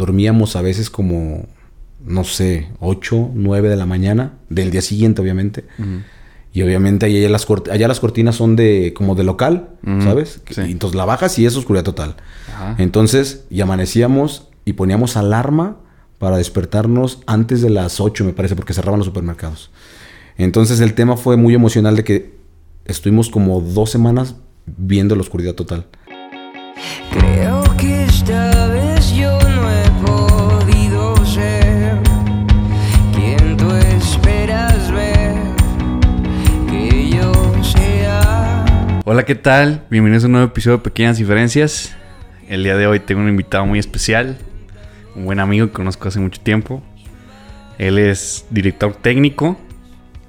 dormíamos a veces como, no sé, 8, 9 de la mañana, del día siguiente, obviamente. Y obviamente allá las, allá las cortinas son de como de local, ¿sabes? entonces la bajas y es oscuridad total. Entonces, y amanecíamos y poníamos alarma para despertarnos antes de las 8, me parece, porque cerraban los supermercados. Entonces el tema fue muy emocional de que estuvimos como dos semanas viendo la oscuridad total. Creo que esta vez Hola, ¿qué tal? Bienvenidos a un nuevo episodio de Pequeñas Diferencias. El día de hoy tengo un invitado muy especial, un buen amigo que conozco hace mucho tiempo. Él es director técnico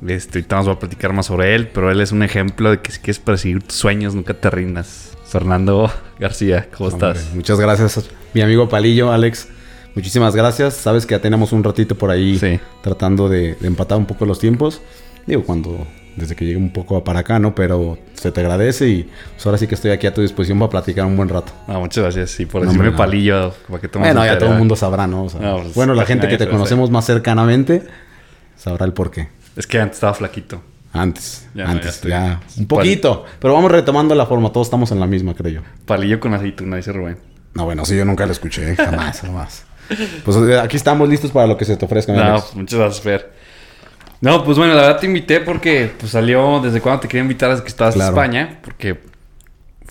este, ahorita nos va a platicar más sobre él, pero él es un ejemplo de que si quieres perseguir tus sueños, nunca te rindas. Fernando García, ¿cómo estás? Muchas gracias, mi amigo Palillo, Alex. Muchísimas gracias. Sabes que ya tenemos un ratito por ahí tratando de, empatar un poco los tiempos. Digo, cuando desde que llegue un poco para acá, ¿no? Pero se te agradece y pues, ahora sí que estoy aquí a tu disposición para platicar un buen rato. Ah, muchas gracias. Sí, por decirme palillo. Para que bueno, ya todo el mundo sabrá, ¿no? Pues, bueno, la gente que te conocemos más cercanamente sabrá el porqué. Es que antes estaba flaquito. Antes, antes, ya, un poquito. Pero vamos retomando la forma, todos estamos en la misma, creo yo. Palillo con aceituna, dice Rubén. No, bueno, sí, yo nunca lo escuché, jamás, jamás. Pues eh, aquí estamos listos para lo que se te ofrezca. No, muchas gracias, Fer. No, pues bueno, la verdad te invité porque pues, salió desde cuando te quería invitar desde que estabas en España. Porque,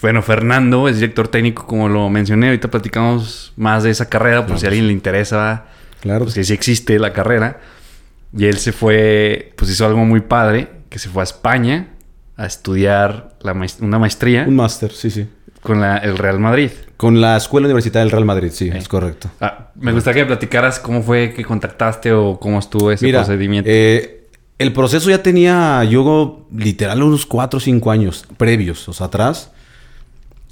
bueno, Fernando es director técnico, como lo mencioné. Ahorita platicamos más de esa carrera, por si a alguien le interesa. Claro. Pues que sí existe la carrera. Y él se fue, pues hizo algo muy padre, que se fue a España a estudiar una maestría. Un máster, sí, sí. Con el Real Madrid. Con la Escuela Universitaria del Real Madrid, sí, es correcto. Ah, me gustaría que platicaras cómo fue que contactaste o cómo estuvo ese procedimiento. Eh, el proceso ya tenía yo literal unos 4 o 5 años previos, o sea, atrás.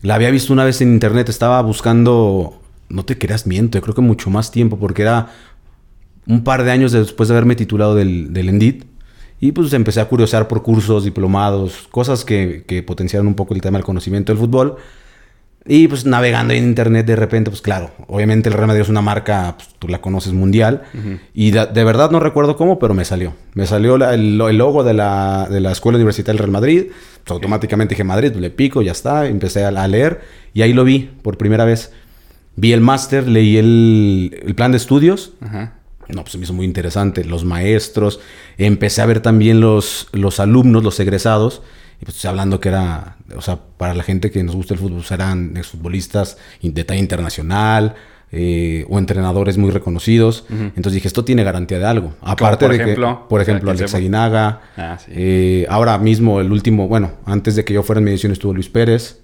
La había visto una vez en internet, estaba buscando, no te creas, miento, yo creo que mucho más tiempo, porque era un par de años después de haberme titulado del, del ENDIT. Y pues empecé a curiosear por cursos, diplomados, cosas que, que, potenciaron un poco el tema del conocimiento del fútbol. Y pues navegando en internet de repente, pues claro, obviamente el Real Madrid es una marca, pues, tú la conoces mundial. Y de, verdad no recuerdo cómo, pero me salió. Me salió el, logo de la, de la Escuela Universitaria del Real Madrid. Pues, automáticamente dije Madrid, le pico, ya está. Empecé a, a, leer y ahí lo vi por primera vez. Vi el máster, leí el, el plan de estudios. Ajá no, pues se me hizo muy interesante. Los maestros, empecé a ver también los, los alumnos, los egresados. Y pues estoy hablando que era, o sea, para la gente que nos gusta el fútbol, pues, eran exfutbolistas de talla internacional eh, o entrenadores muy reconocidos. Entonces dije, esto tiene garantía de algo. Aparte por de ejemplo, que, por ejemplo, Alex Aguinaga. Ah, eh, ahora mismo, el último, bueno, antes de que yo fuera en medición estuvo Luis Pérez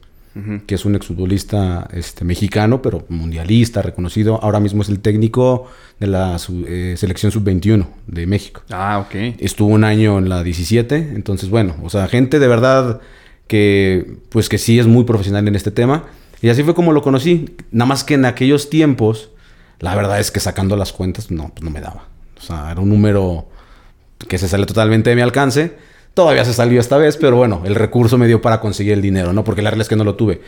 que es un exfutbolista este, mexicano, pero mundialista, reconocido. Ahora mismo es el técnico de la eh, selección sub-21 de México. Ah, ok. Estuvo un año en la 17, entonces bueno, o sea, gente de verdad que pues que sí es muy profesional en este tema. Y así fue como lo conocí. Nada más que en aquellos tiempos, la verdad es que sacando las cuentas, no, pues no me daba. O sea, era un número que se sale totalmente de mi alcance. Todavía se salió esta vez, pero bueno, el recurso me dio para conseguir el dinero, ¿no? Porque la realidad es que no lo tuve.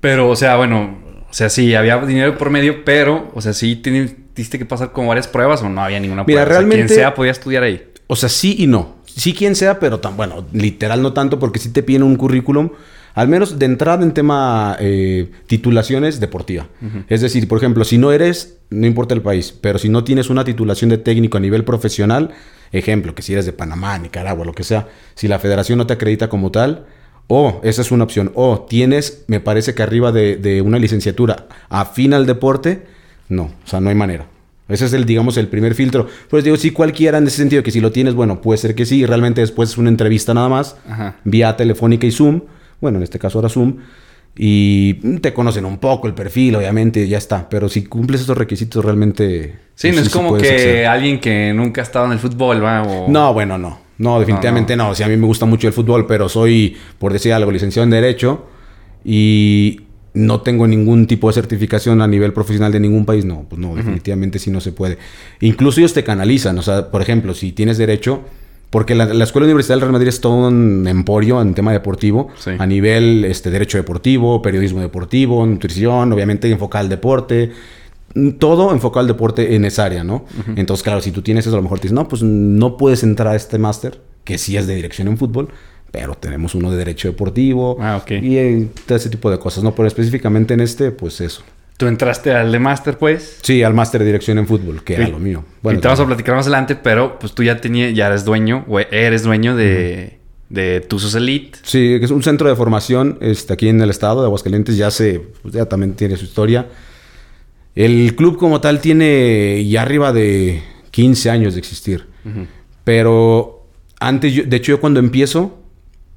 Pero, o sea, bueno, o sea, sí, había dinero por medio, pero, o sea, sí tuviste que pasar con varias pruebas o no había ninguna prueba. Mira, realmente. quien sea podía estudiar ahí. O sea, sí y no. Sí, quien sea, pero tan, bueno, literal no tanto, porque sí te piden un currículum, al menos de entrada en tema eh, titulaciones deportiva. Es decir, por ejemplo, si no eres, no importa el país, pero si no tienes una titulación de técnico a nivel profesional, Ejemplo, que si eres de Panamá, Nicaragua, lo que sea, si la federación no te acredita como tal, o esa es una opción, o tienes, me parece que arriba de, una licenciatura afín al deporte, no, o sea, no hay manera. Ese es el, digamos, el primer filtro. Pues digo, sí, cualquiera en ese sentido, que si lo tienes, bueno, puede ser que sí, realmente después es una entrevista nada más, vía telefónica y Zoom, bueno, en este caso ahora Zoom, y te conocen un poco el perfil, obviamente, ya está. Pero si cumples esos requisitos, realmente. Sí, no es como que alguien que nunca ha estado en el fútbol, ¿va? No, bueno, no. No, definitivamente no, O sea, a mí me gusta mucho el fútbol, pero soy, por decir algo, licenciado en Derecho y no tengo ningún tipo de certificación a nivel profesional de ningún país. No, pues no, definitivamente sí no se puede. Incluso ellos te canalizan. O sea, por ejemplo, si tienes Derecho porque la, Escuela Universitaria del Real Madrid es todo un emporio en tema deportivo, a nivel este, derecho deportivo, periodismo deportivo, nutrición, obviamente enfocado al deporte. todo enfocado al deporte en esa área, ¿no? Entonces, claro, si tú tienes eso, a lo mejor te dices, no, pues no puedes entrar a este máster, que sí es de dirección en fútbol, pero tenemos uno de derecho deportivo Ah, ok. y eh, todo ese tipo de cosas, ¿no? Pero específicamente en este, pues eso. Tú entraste al de máster, pues. Sí, al máster de dirección en fútbol, que era Sí. lo mío. y te vamos a platicar más adelante, pero pues tú ya tenías, ya eres dueño, o eres dueño de, de Tuzos Elite. Sí, que es un centro de formación este, aquí en el estado de Aguascalientes, ya se, pues, ya también tiene su historia. El club como tal tiene ya arriba de 15 años de existir. Pero antes, yo- de hecho yo cuando empiezo,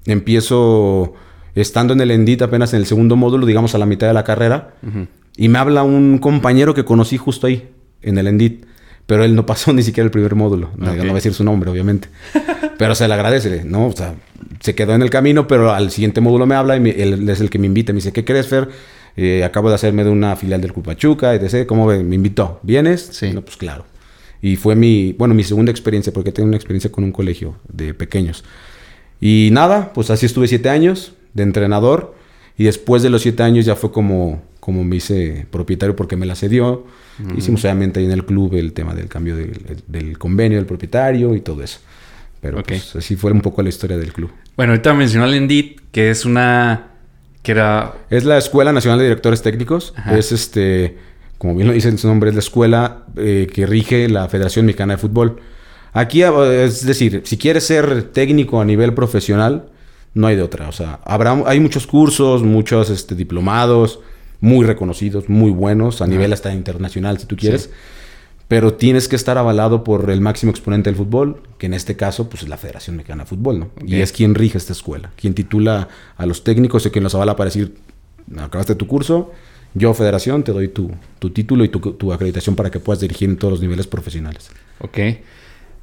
empiezo estando en el Endit apenas en el segundo módulo, digamos a la mitad de la carrera, y me habla un compañero que conocí justo ahí, en el Endit. Pero él no pasó ni siquiera el primer módulo. No, voy a decir su nombre, obviamente. pero se le agradece, ¿no? O sea, se quedó en el camino, pero al siguiente módulo me habla y me- él es el que me invita. Me dice, ¿qué crees, Fer? Eh, acabo de hacerme de una filial del Club Pachuca, etc. ¿Cómo ve? Me invitó. ¿Vienes? Sí. No, pues claro. Y fue mi, bueno, mi segunda experiencia, porque tengo una experiencia con un colegio de pequeños. Y nada, pues así estuve siete años de entrenador. Y después de los siete años ya fue como, como me hice propietario porque me la cedió. Hicimos obviamente ahí en el club el tema del cambio del, del convenio del propietario y todo eso. Pero Ok. pues, así fue un poco la historia del club. Bueno, ahorita mencionó el Endit, que es una. que era. Es la Escuela Nacional de Directores Técnicos. Ajá. Es este, como bien lo dice en su nombre, es la escuela eh, que rige la Federación Mexicana de Fútbol. Aquí, eh, es decir, si quieres ser técnico a nivel profesional, no hay de otra. O sea, habrá, hay muchos cursos, muchos este, diplomados, muy reconocidos, muy buenos, a nivel hasta internacional, si tú quieres. Pero tienes que estar avalado por el máximo exponente del fútbol, que en este caso, pues es la Federación Mexicana de Fútbol, ¿no? Y es quien rige esta escuela, quien titula a los técnicos y quien los avala para decir, acabaste tu curso, yo Federación te doy tu, tu título y tu, tu acreditación para que puedas dirigir en todos los niveles profesionales. Ok.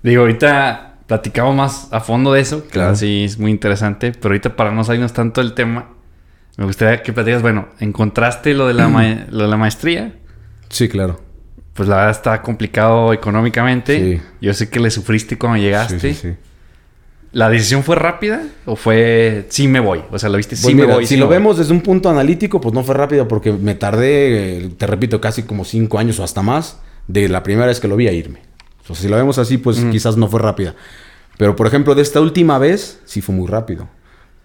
Digo, ahorita platicamos más a fondo de eso. Claro, sí, es muy interesante. Pero ahorita, para no salirnos tanto del tema, me gustaría que platicas. Bueno, encontraste lo de la, ma- lo de la maestría. Sí, claro. Pues la verdad está complicado económicamente. Sí. Yo sé que le sufriste cuando llegaste. Sí, sí. ¿La decisión fue rápida o fue sí me voy? O sea, lo viste, sí Pues me mira, voy. si sí lo me voy. vemos desde un punto analítico, pues no fue rápido porque me tardé, eh, te repito, casi como cinco años o hasta más de la primera vez que lo vi a irme. O sea, si lo vemos así, pues quizás no fue rápida. Pero por ejemplo, de esta última vez, sí fue muy rápido.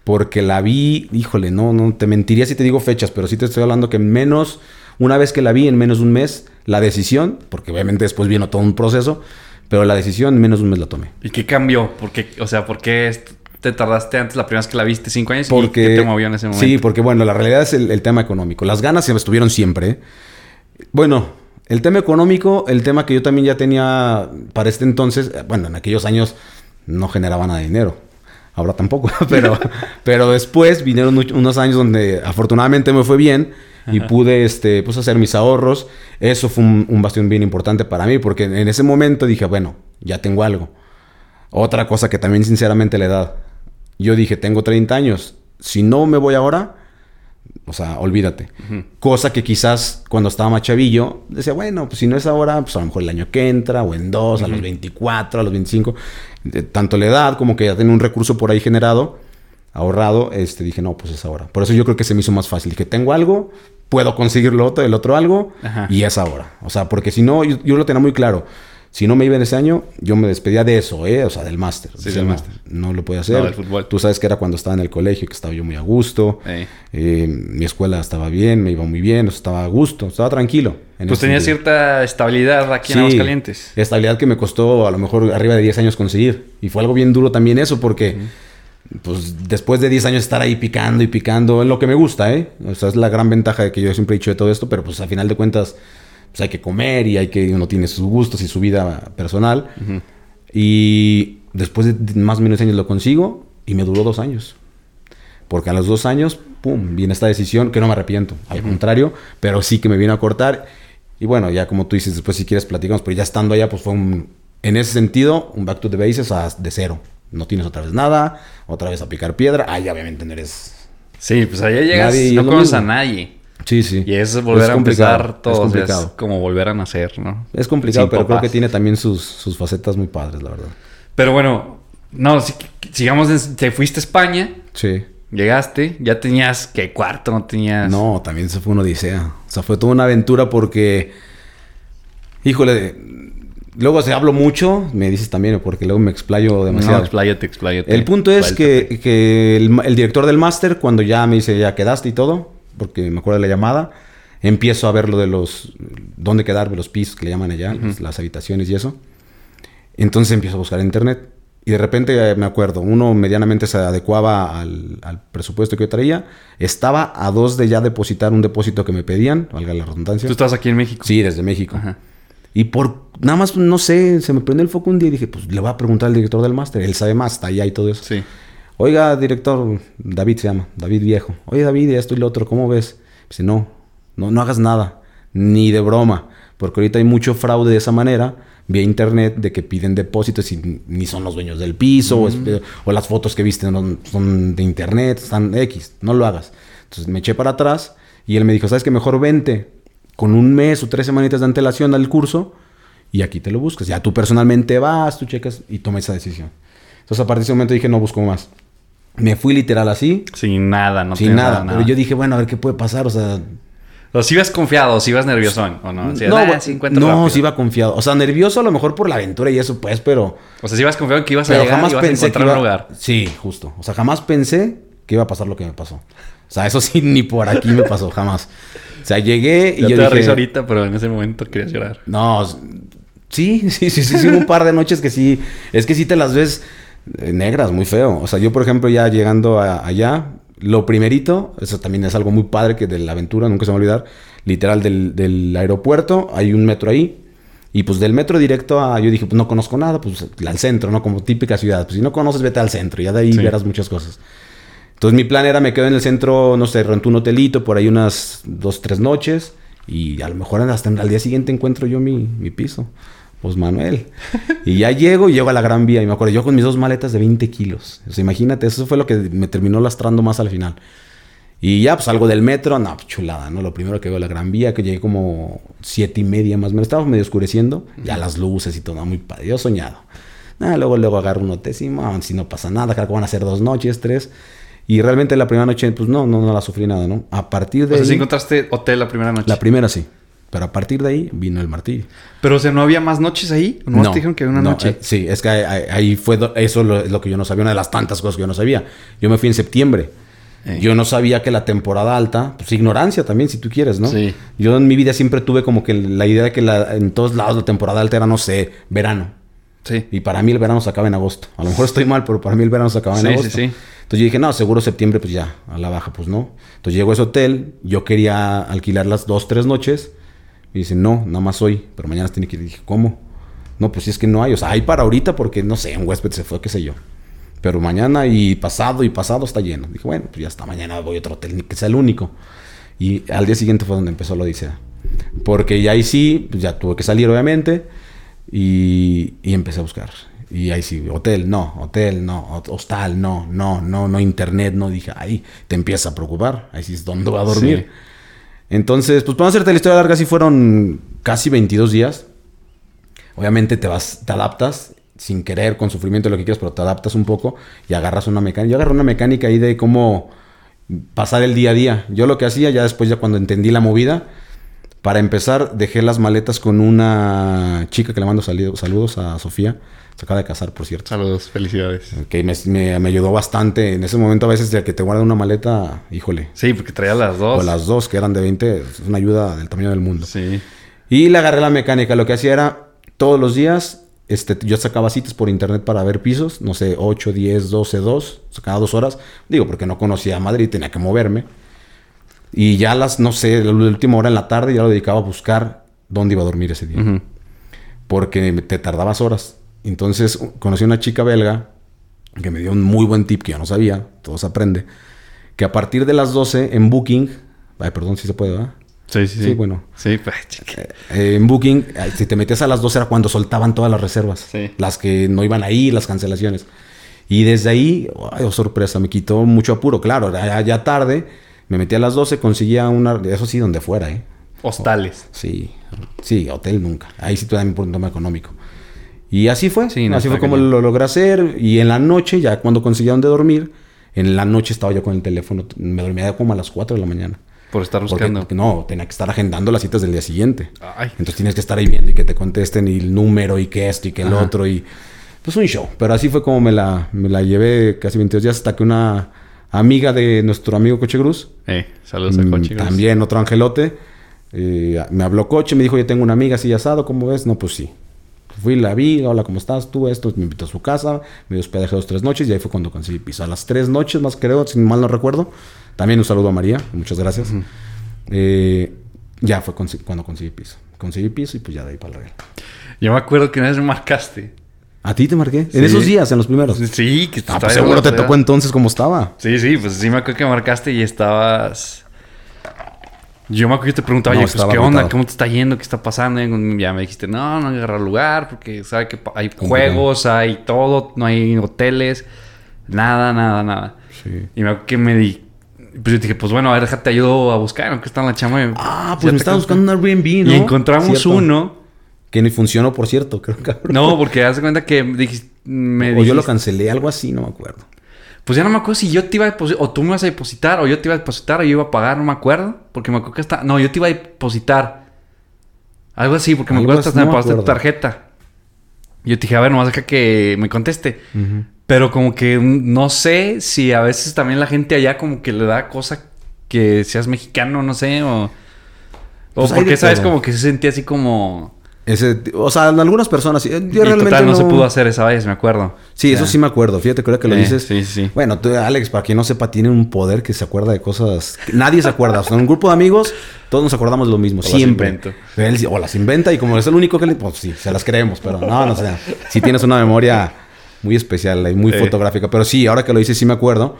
Porque la vi, híjole, no, no, te mentiría si te digo fechas, pero sí te estoy hablando que en menos, una vez que la vi, en menos de un mes, la decisión, porque obviamente después vino todo un proceso, pero la decisión en menos de un mes la tomé. ¿Y qué cambió? ¿Por qué, o sea, ¿por qué te tardaste antes la primera vez que la viste cinco años? Porque, ¿Y qué te movió en ese momento? Sí, porque bueno, la realidad es el, el tema económico. Las ganas se estuvieron siempre. Bueno, el tema económico, el tema que yo también ya tenía para este entonces, eh, bueno, en aquellos años no generaba nada de dinero. Ahora tampoco, pero, pero después vinieron unos años donde afortunadamente me fue bien y pude este, pues, hacer mis ahorros. Eso fue un, un bastión bien importante para mí, porque en ese momento dije, bueno, ya tengo algo. Otra cosa que también sinceramente la edad. Yo dije, tengo 30 años. Si no me voy ahora, o sea, olvídate. Cosa que quizás cuando estaba más chavillo, decía, bueno, pues si no es ahora, pues a lo mejor el año que entra, o en dos, a los 24, a los 25. De tanto la edad como que ya tenía un recurso por ahí generado, ahorrado, este, dije, no, pues es ahora. Por eso yo creo que se me hizo más fácil. Dije, tengo algo, puedo conseguir lo otro, el otro algo, Ajá. y es ahora. O sea, porque si no, yo, yo lo tenía muy claro. Si no me iba en ese año, yo me despedía de eso, ¿eh? O sea, del máster. Sí, del no, máster. No lo podía hacer. No, del fútbol. Tú sabes que era cuando estaba en el colegio, que estaba yo muy a gusto. Eh. Eh, mi escuela estaba bien, me iba muy bien, estaba a gusto, estaba tranquilo. en Pues tenía sentido. cierta estabilidad aquí en Sí, Aguascalientes. Estabilidad que me costó a lo mejor arriba de 10 años conseguir. Y fue algo bien duro también eso, porque pues después de 10 años estar ahí picando y picando, es lo que me gusta, ¿eh? O sea, es la gran ventaja de que yo siempre he dicho de todo esto, pero pues a final de cuentas, pues hay que comer y hay que, uno tiene sus gustos y su vida personal. Y después de más o menos años lo consigo y me duró dos años. Porque a los dos años, pum, viene esta decisión que no me arrepiento. Al contrario, pero sí que me vino a cortar. Y bueno, ya como tú dices, después si quieres platicamos, pero ya estando allá, pues fue un, en ese sentido, un back to the bases a- de cero. No tienes otra vez nada, otra vez a picar piedra. Ah, ya obviamente no eres... Sí, pues allá llegas, Nadie- no conoces a nadie. Sí, sí. Y es volver a empezar todo. Es o sea, complicado. Es como volver a nacer, ¿no? Es complicado, Sin pero creo que tiene también sus, sus facetas muy padres, la verdad. Pero bueno, no, si- sigamos. en- te fuiste a España, Sí. llegaste, ya tenías que cuarto, no tenías. No, también se fue una odisea. O sea, fue toda una aventura porque Híjole, luego se hablo mucho, me dices también, porque luego me explayo demasiado. No, expláyate, expláyate. El punto es que, que el, el director del máster, cuando ya me dice, ya quedaste y todo, porque me acuerdo de la llamada, empiezo a ver lo de los, dónde quedar, los pisos que le llaman allá, las- las habitaciones y eso. Entonces empiezo a buscar en internet. Y de repente eh, me acuerdo, uno medianamente se adecuaba al, al presupuesto que yo traía. Estaba a dos de ya depositar un depósito que me pedían, valga la redundancia. Tú estás aquí en México. Sí, desde México. Ajá. Y por nada más, no sé, se me prendió el foco un día y dije, pues le voy a preguntar al director del máster. Él sabe más, está allá y todo eso. Sí. Oiga, director, David se llama, David Viejo. Oye, David, esto y lo otro, ¿cómo ves? Dice, no, no, no hagas nada, ni de broma, porque ahorita hay mucho fraude de esa manera, vía internet, de que piden depósitos y ni son los dueños del piso, o, las fotos que viste no son de internet, están X, no lo hagas. Entonces me eché para atrás y él me dijo, ¿sabes qué? Mejor vente con un mes o tres semanitas de antelación al curso y aquí te lo buscas. Ya tú personalmente vas, tú checas y tomas esa decisión. Entonces a partir de ese momento dije, no busco más. Me fui literal así, Sin nada, no sin nada. Pero yo dije, bueno, a ver qué puede pasar. O sea, O si ibas confiado, o si ibas nerviosón, ¿o no? Si no, ah, sí encuentro no, sí iba confiado. O sea, nervioso a lo mejor por la aventura y eso, pues, pero, O sea, si ibas confiado que ibas a llegar jamás ibas a pensé que encontrar iba... un lugar. Sí, justo. O sea, jamás pensé que iba a pasar lo que me pasó. O sea, eso sí, ni por aquí me pasó, jamás. O sea, llegué y Ya yo te dije... risa ahorita, pero en ese momento querías llorar. No, sí, sí, sí, sí, sí, un par de noches que sí, es que sí te las ves negras, muy feo. O sea, yo por ejemplo ya llegando a- allá, lo primerito, eso también es algo muy padre que de la aventura, nunca se me va a olvidar, literal del, del aeropuerto, hay un metro ahí. Y pues del metro directo a, yo dije, pues no conozco nada, pues al centro, ¿no? Como típica ciudad. Pues si no conoces, vete al centro, ya de ahí Sí. verás muchas cosas. Entonces mi plan era, me quedo en el centro, no sé, rento un hotelito por ahí unas dos, tres noches y a lo mejor hasta al día siguiente encuentro yo mi, mi piso. Pues Manuel. Y ya llego y llego a la Gran Vía y me acuerdo, yo con mis dos maletas de 20 kilos. O sea, imagínate, eso fue lo que me terminó lastrando más al final. Y ya, pues salgo del metro, no, chulada, ¿no? Lo primero que veo la Gran Vía, que llegué como siete y media más o menos. Estaba medio oscureciendo, ya las luces y todo, muy padre. Yo soñado. Nada, luego, luego agarro un hotésimo, si no pasa nada, creo que van a ser dos noches, tres. Y realmente la primera noche, pues no, no, no la sufrí nada, ¿no? A partir de O sea, ahí, encontraste hotel la primera noche. la primera sí. Pero a partir de ahí vino el martirio. Pero, o sea, ¿no había más noches ahí? ¿O no te dijeron que había una no, noche? eh, sí, es que ahí, fue eso lo- es lo que yo no sabía, una de las tantas cosas que yo no sabía. Yo me fui en septiembre. Eh. Yo no sabía que la temporada alta, pues ignorancia también, si tú quieres, ¿no? Sí. Yo en mi vida siempre tuve como que la idea de que la- en todos lados la temporada alta era, no sé, verano. Sí. Y para mí el verano se acaba en agosto. A lo mejor estoy mal, pero para mí el verano se acaba en Sí, sí, agosto. sí. Entonces yo dije, no, seguro septiembre, pues ya, a la baja, pues no. Entonces llego a ese hotel, yo quería alquilar las dos, tres noches. Y dicen, no, nada más hoy, pero mañana tiene que ir. Y dije, ¿cómo? No, pues si es que no hay. O sea, hay para ahorita porque, no sé, un huésped se fue, qué sé yo. Pero mañana y pasado y pasado está lleno. Dije, bueno, pues ya está, mañana voy a otro hotel, ni que sea el único. Y al día siguiente fue donde empezó la odisea. Porque ya ahí sí, pues ya tuve que salir, obviamente. Y, y empecé a buscar. Y ahí sí, hotel, no, hotel, no, hostal, no, no, no, no, internet, no. Dije, ahí te empieza a preocupar. Ahí sí es donde va a dormir. Sí. Entonces, pues para hacerte la historia larga, sí fueron casi 22 días. Obviamente te vas, te adaptas sin querer, con sufrimiento, lo que quieras, pero te adaptas un poco y agarras una mecánica. Yo agarré una mecánica ahí de cómo pasar el día a día. Yo lo que hacía, ya después, ya cuando entendí la movida, para empezar, dejé las maletas con una chica que le mando saludos a Sofía. Se acaba de casar, por cierto. Saludos, felicidades. Que me, me- me ayudó bastante. En ese momento, a veces, de que te guardan una maleta, híjole. Sí, porque traía las dos. O las dos, que eran de 20, es una ayuda del tamaño del mundo. Sí. Y le agarré la mecánica. Lo que hacía era, todos los días, este, yo sacaba citas por internet para ver pisos. No sé, 8, 10, 12, 2. Sacaba dos horas. Digo, porque no conocía Madrid, tenía que moverme. Y ya las, no sé, la última hora en la tarde ya lo dedicaba a buscar dónde iba a dormir ese día. Ujú. Porque te tardabas horas. Entonces, conocí a una chica belga que me dio un muy buen tip que yo no sabía. Todo se aprende. Que a partir de las 12 en Booking... Ay, perdón, si se puede, ¿verdad? Sí, sí, sí. Sí, bueno. Sí, pues, chica. Eh, en Booking, si te metías a las 12 era cuando soltaban todas las reservas. Sí. Las que no iban ahí, las cancelaciones. Y desde ahí, ay, oh, sorpresa, me quitó mucho apuro. Claro, ya, ya tarde, me metí a las 12, conseguía una, eso sí, donde fuera, ¿eh? Hostales. Sí, sí, hotel nunca. Ahí sí te un tema económico. Y así fue. Sí, no, así fue como lo logré hacer. Y en la noche, ya cuando conseguía donde dormir, en la noche estaba yo con el teléfono. Me dormía como a las 4 de la mañana. Por estar Porque, buscando. no, tenía que estar agendando las citas del día siguiente. Ay. Entonces tienes que estar ahí viendo y que te contesten y el número y que esto y que el Ajá. otro y pues un show. Pero así fue como me la, me la llevé casi 22 días hasta que una amiga de nuestro amigo Coche Cruz, Eh, saludos a mm, Coche. Cruz. también otro angelote, eh, me habló Coche, me dijo, yo tengo una amiga así asado, ¿cómo ves? No, pues sí. Fui, la vi, hola, ¿cómo estás? Tú, esto, me invitó a su casa, me dio hospedaje dos, tres noches y ahí fue cuando conseguí piso. A las tres noches más creo, si mal no recuerdo. También un saludo a María, muchas gracias. Eh, ya fue cuando conseguí piso. Conseguí piso y pues ya de ahí para el real. Yo me acuerdo que una vez me marcaste. ¿A ti te marqué? Sí. En esos días, en los primeros. Sí, que Ah, estaba pues yo seguro te tocó entonces como estaba. Sí, sí, pues sí me acuerdo que marcaste y estabas. Yo me acuerdo que te preguntaba, No, oye, pues, ¿qué onda? agotado. ¿Cómo te está yendo? ¿Qué está pasando? Y ya me dijiste, no, no agarrar lugar porque sabe que hay Complicado. juegos, hay todo, no hay hoteles, nada, nada, nada. Sí. Y me acuerdo que me di. Pues yo dije, pues bueno, a ver, déjate ayudo a buscar, aunque está en la chama. Ah, pues me estaba buscando un Airbnb, ¿no? Y encontramos Cierto. uno. Que ni funcionó, por cierto, creo cabrón. No, porque haz de cuenta que dijiste. Me o yo lo cancelé, algo así, no me acuerdo. Pues ya no me acuerdo si yo te iba a depositar, o tú me ibas a depositar, o yo te iba a depositar, o yo iba a pagar, no me acuerdo. Porque me acuerdo que hasta. No, yo te iba a depositar. Algo así, porque me acuerdo hasta no me pasaste tu tarjeta. Yo te dije, a ver, nomás deja que me conteste. Pero como que mm, no sé si a veces también la gente allá como que le da cosa que seas mexicano, no sé, o. O Pues porque, ¿sabes? Como que se sentía así como. Ese, o sea, en algunas personas, sí. yo y realmente total, no, no se pudo hacer esa vez, me acuerdo. Sí, eso sí me acuerdo. Fíjate, creo que lo Eh, dices. sí, sí. Bueno, tú, Alex, para quien no sepa, tiene un poder que se acuerda de cosas. que nadie se acuerda. O sea, en un grupo de amigos, todos nos acordamos de lo mismo. las siempre. Pero él o las inventa y como es el único que le. Pues sí, se las creemos. Pero no, no sé. Sí tienes una memoria muy especial y muy Eh. fotográfica. Pero sí, ahora que lo dices, sí me acuerdo.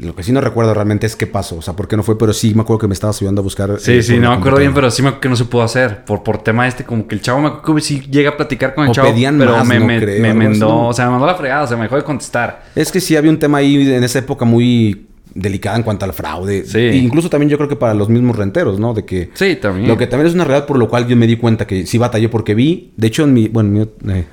Lo que sí no recuerdo realmente es qué pasó. O sea, por qué no fue. Pero sí me acuerdo que me estabas ayudando a buscar. Sí, eh, sí, no me acuerdo bien, pero sí me acuerdo que no se pudo hacer. Por, por tema este, como que el chavo me acuerdo que sí llega a platicar con el O chavo. pedían pero más, me, no me, creo, me mandó, ¿no? o sea, me mandó la fregada, o sea, me dejó de contestar. Es que sí había un tema ahí en esa época muy delicada en cuanto al fraude. Sí. E incluso también yo creo que para los mismos renteros, ¿no? De que Sí, también. Lo que también es una realidad por lo cual yo me di cuenta que sí batallé porque vi, de hecho en mi, bueno, mi, eh, voy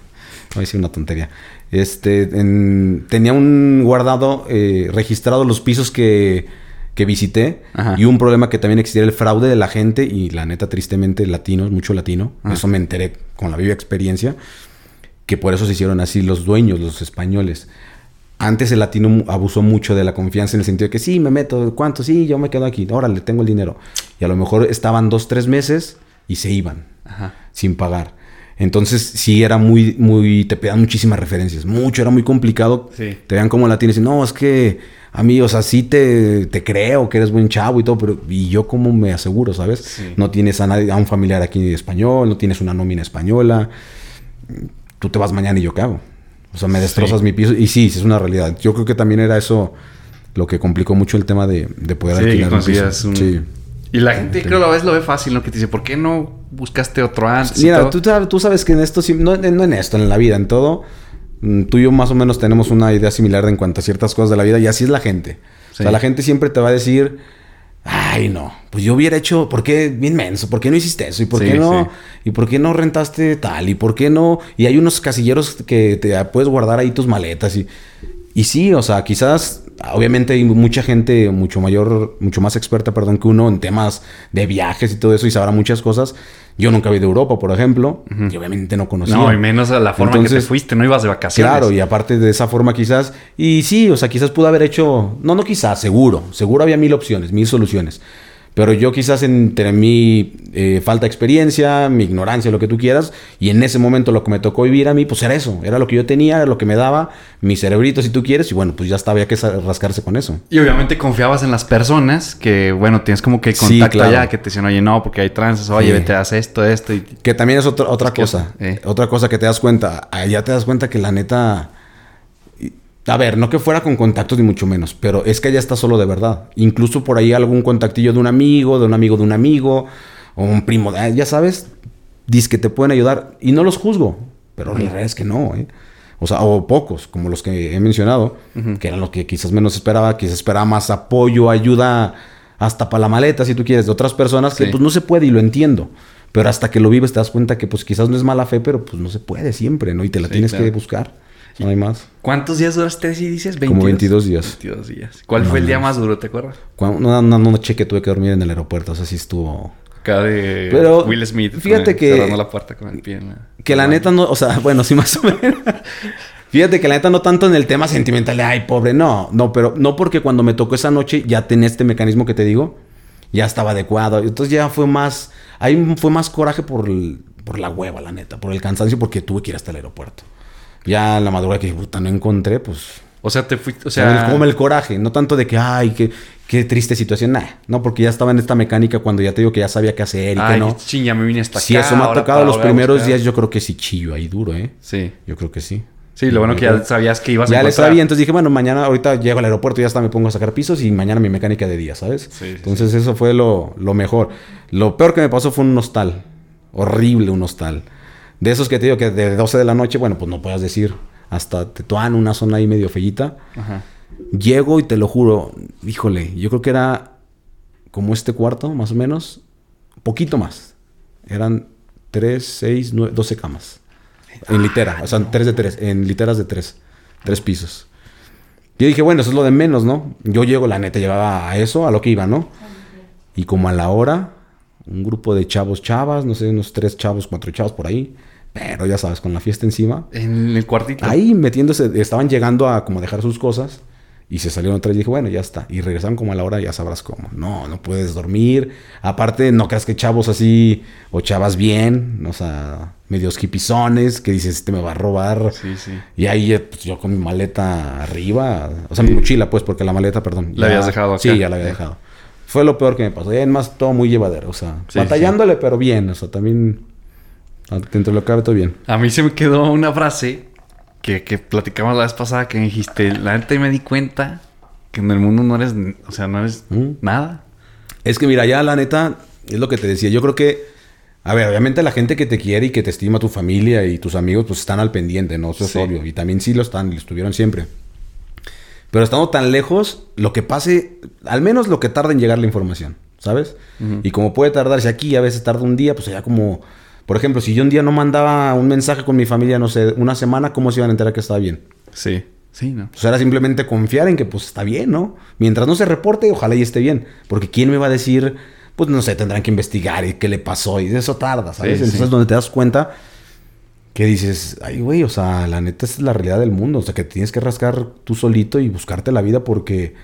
a decir una tontería. Este, en- tenía un guardado eh, registrado los pisos que, que visité Ajá. y un problema que también existía el fraude de la gente y la neta tristemente latinos, mucho latino. Ah. Eso me enteré con la viva experiencia que por eso se hicieron así los dueños, los españoles. Antes el latino abusó mucho de la confianza en el sentido de que sí, me meto, ¿cuánto? Sí, yo me quedo aquí, órale, tengo el dinero. Y a lo mejor estaban dos, tres meses y se iban Ajá. sin pagar. Entonces sí era muy, muy, te pedían muchísimas referencias, mucho, era muy complicado. Sí. Te vean como latino y dicen, no, es que a mí, o sea, sí te, te creo que eres buen chavo y todo, pero ¿y yo cómo me aseguro, sabes? Sí. No tienes a nadie, a un familiar aquí español, no tienes una nómina española, tú te vas mañana y yo qué hago. O sea, me destrozas Sí. mi piso. Y sí, sí, es una realidad. Yo creo que también era eso lo que complicó mucho el tema de, de poder Sí, que alquilar un piso. consigas un- Sí. Y la gente creo que a veces lo ve fácil, ¿no? Que te dice, ¿por qué no buscaste otro antes? Mira, tú, sab- tú sabes que en esto, no, no en esto, en la vida, en todo, mm, tú y yo más o menos tenemos una idea similar en cuanto a ciertas cosas de la vida y así es la gente. O sea, la gente siempre te va a decir, ay, no, pues yo hubiera hecho, ¿por qué bien menso? ¿Por qué no hiciste eso? ¿Y por Sí, qué no? sí. ¿Y por qué no rentaste tal? ¿Y por qué no? Y hay unos casilleros que te puedes guardar ahí tus maletas y... Y sí, o sea, quizás, obviamente hay mucha gente mucho mayor, mucho más experta, perdón, que uno en temas de viajes y todo eso y sabrá muchas cosas. Yo nunca he ido a Europa, por ejemplo, y obviamente no conocía. No, y menos a la forma en que Entonces, te fuiste, no ibas de vacaciones. Claro, y aparte de esa forma quizás, y sí, o sea, quizás pudo haber hecho, no, no quizás, seguro, seguro había mil opciones, mil soluciones. Pero yo quizás entre mi eh, falta de experiencia, mi ignorancia, lo que tú quieras, y en ese momento lo que me tocó vivir a mí, pues era eso, era lo que yo tenía, era lo que me daba, mi cerebrito si tú quieres, y bueno, pues ya estaba, había que rascarse con eso. Y obviamente confiabas en las personas que, bueno, tienes como que Sí, contacto claro. allá, que te dicen, oye, no, porque hay trances, oye, Sí. vete, haz esto, esto. Y... Que también es otra, otra cosa. eh. Otra cosa que te das cuenta. Allá te das cuenta que la neta. A ver, no que fuera con contactos ni mucho menos, pero es que allá está solo de verdad. Incluso por ahí algún contactillo de un amigo, de un amigo de un amigo, o un primo, de- ya sabes, dice que te pueden ayudar. Y no los juzgo, pero la realidad es que no, ¿eh? O sea, o pocos, como los que he mencionado, que eran los que quizás menos esperaba, quizás esperaba más apoyo, ayuda, hasta para la maleta, si tú quieres, de otras personas que Sí. pues no se puede y lo entiendo. Pero hasta que lo vives te das cuenta que pues quizás no es mala fe, pero pues no se puede siempre, ¿no? Y te la Sí, tienes claro. que buscar. No hay más. ¿Cuántos días duraste así, dices? ¿22? Como 22 días. 22 días. ¿Cuál No, fue el día más duro, te acuerdas? No, no, no, cheque, tuve que dormir en el aeropuerto. O sea, sí estuvo... Acá de Pero, Will Smith. fíjate el- que- Cerrando la puerta con el pie. en la- Que la neta no... O sea, bueno, sí más o menos. Fíjate que la neta no tanto en el tema sentimental de, ay, pobre, no. No, pero no porque cuando me tocó esa noche ya tenía este mecanismo que te digo. Ya estaba adecuado. Entonces ya fue más... Ahí fue más coraje por, el- por la hueva, la neta. Por el cansancio, porque tuve que ir hasta el aeropuerto. Ya la madrugada que puta, no encontré, pues... O sea, te fuiste... O sea, como el coraje, no tanto de que, ay, qué, qué triste situación, nah, no, porque ya estaba en esta mecánica cuando ya te digo que ya sabía qué hacer y Ay, que no. ching, ya me vine hasta Si acá. eso me ha tocado los primeros días, yo creo que sí chillo ahí duro, ¿eh? Sí. Yo creo que sí. Sí, lo bueno que ya sabías que ibas a Ya le sabía, entonces dije, bueno, mañana, ahorita llego al aeropuerto y ya hasta me pongo a sacar pisos y mañana mi mecánica de día, ¿sabes? Sí, sí, entonces eso fue lo, lo mejor. Lo peor que me pasó fue un hostal. Horrible un hostal. De esos que te digo que de 12 de la noche, bueno, pues no puedas decir. Hasta Tetuán, una zona ahí medio fellita. Ajá. Llego y te lo juro, híjole, yo creo que era como este cuarto, más o menos, poquito más. Eran 3, 6, 9, 12 camas. En litera, o sea, 3 de 3, en literas de 3, 3 pisos. Yo dije, bueno, eso es lo de menos, ¿no? Yo llego, la neta, llegaba a eso, a lo que iba, ¿no? Y como a la hora, un grupo de chavos, chavas, no sé, unos 3 chavos, 4 chavos por ahí. Pero ya sabes, con la fiesta encima. En el cuartito. Ahí metiéndose, estaban llegando a como dejar sus cosas y se salieron vez y dije, bueno, ya está. Y regresaron como a la hora, ya sabrás cómo. No, no puedes dormir. Aparte, no creas que chavos así o chavas bien, o sea, medios hipizones, que dices, este me va a robar. Sí, sí. Y ahí pues, yo con mi maleta arriba, o sea, mi mochila, pues, porque la maleta, perdón. La ya- habías dejado acá. Sí, ya la había dejado. Fue lo peor que me pasó. Y además, todo muy llevadero, o sea, Sí, batallándole, pero bien, o sea, también. Dentro de lo que cabe, todo bien. A mí se me quedó una frase que, que platicamos la vez pasada que me dijiste, la neta me di cuenta que en el mundo no eres, o sea, no eres ¿Mm? nada. Es que mira, ya la neta, es lo que te decía. Yo creo que, a ver, obviamente la gente que te quiere y que te estima, tu familia y tus amigos, pues están al pendiente, ¿no? Eso es obvio. Y también sí lo están, lo estuvieron siempre. Pero estando tan lejos, lo que pase, al menos lo que tarda en llegar la información, ¿sabes? Y como puede tardarse aquí, a veces tarda un día, pues ya como, por ejemplo, si yo un día no mandaba un mensaje con mi familia, no sé, una semana, ¿cómo se iban a enterar que estaba bien? Sí. Sí, ¿no? Pues era simplemente confiar en que pues está bien, ¿no? Mientras no se reporte, ojalá y esté bien. Porque ¿quién me va a decir? Pues no sé, tendrán que investigar y qué le pasó y eso tarda, ¿sabes? Sí, Entonces sí. es donde te das cuenta que dices, ay, güey, o sea, la neta esa es la realidad del mundo. O sea, que tienes que rascar tú solito y buscarte la vida porque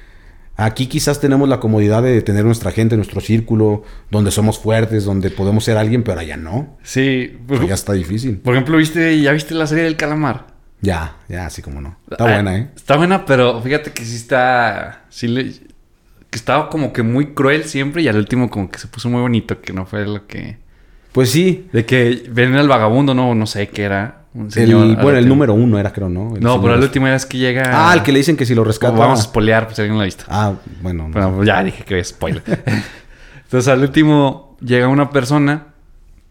aquí quizás tenemos la comodidad de tener nuestra gente, nuestro círculo, donde somos fuertes, donde podemos ser alguien, pero allá no. Sí. Por, Allá está difícil. por ejemplo, ¿viste, ¿ya viste la serie del calamar? Ya, ya, así como no. Está Ah, buena, ¿eh? Está buena, pero fíjate que sí está. Sí le. Que estaba como que muy cruel siempre y al último como que se puso muy bonito, que no fue lo que. Pues sí. De que ven al vagabundo, no, no sé qué era. Un El- señor. bueno, el número uno era, creo, ¿no? El No, señor pero al este. último era es que llega. Ah, el que le dicen que si lo rescata. Como vamos a spoilear, pues si alguien lo ha visto. Ah, bueno. no ya dije que es spoiler. Entonces al último llega una persona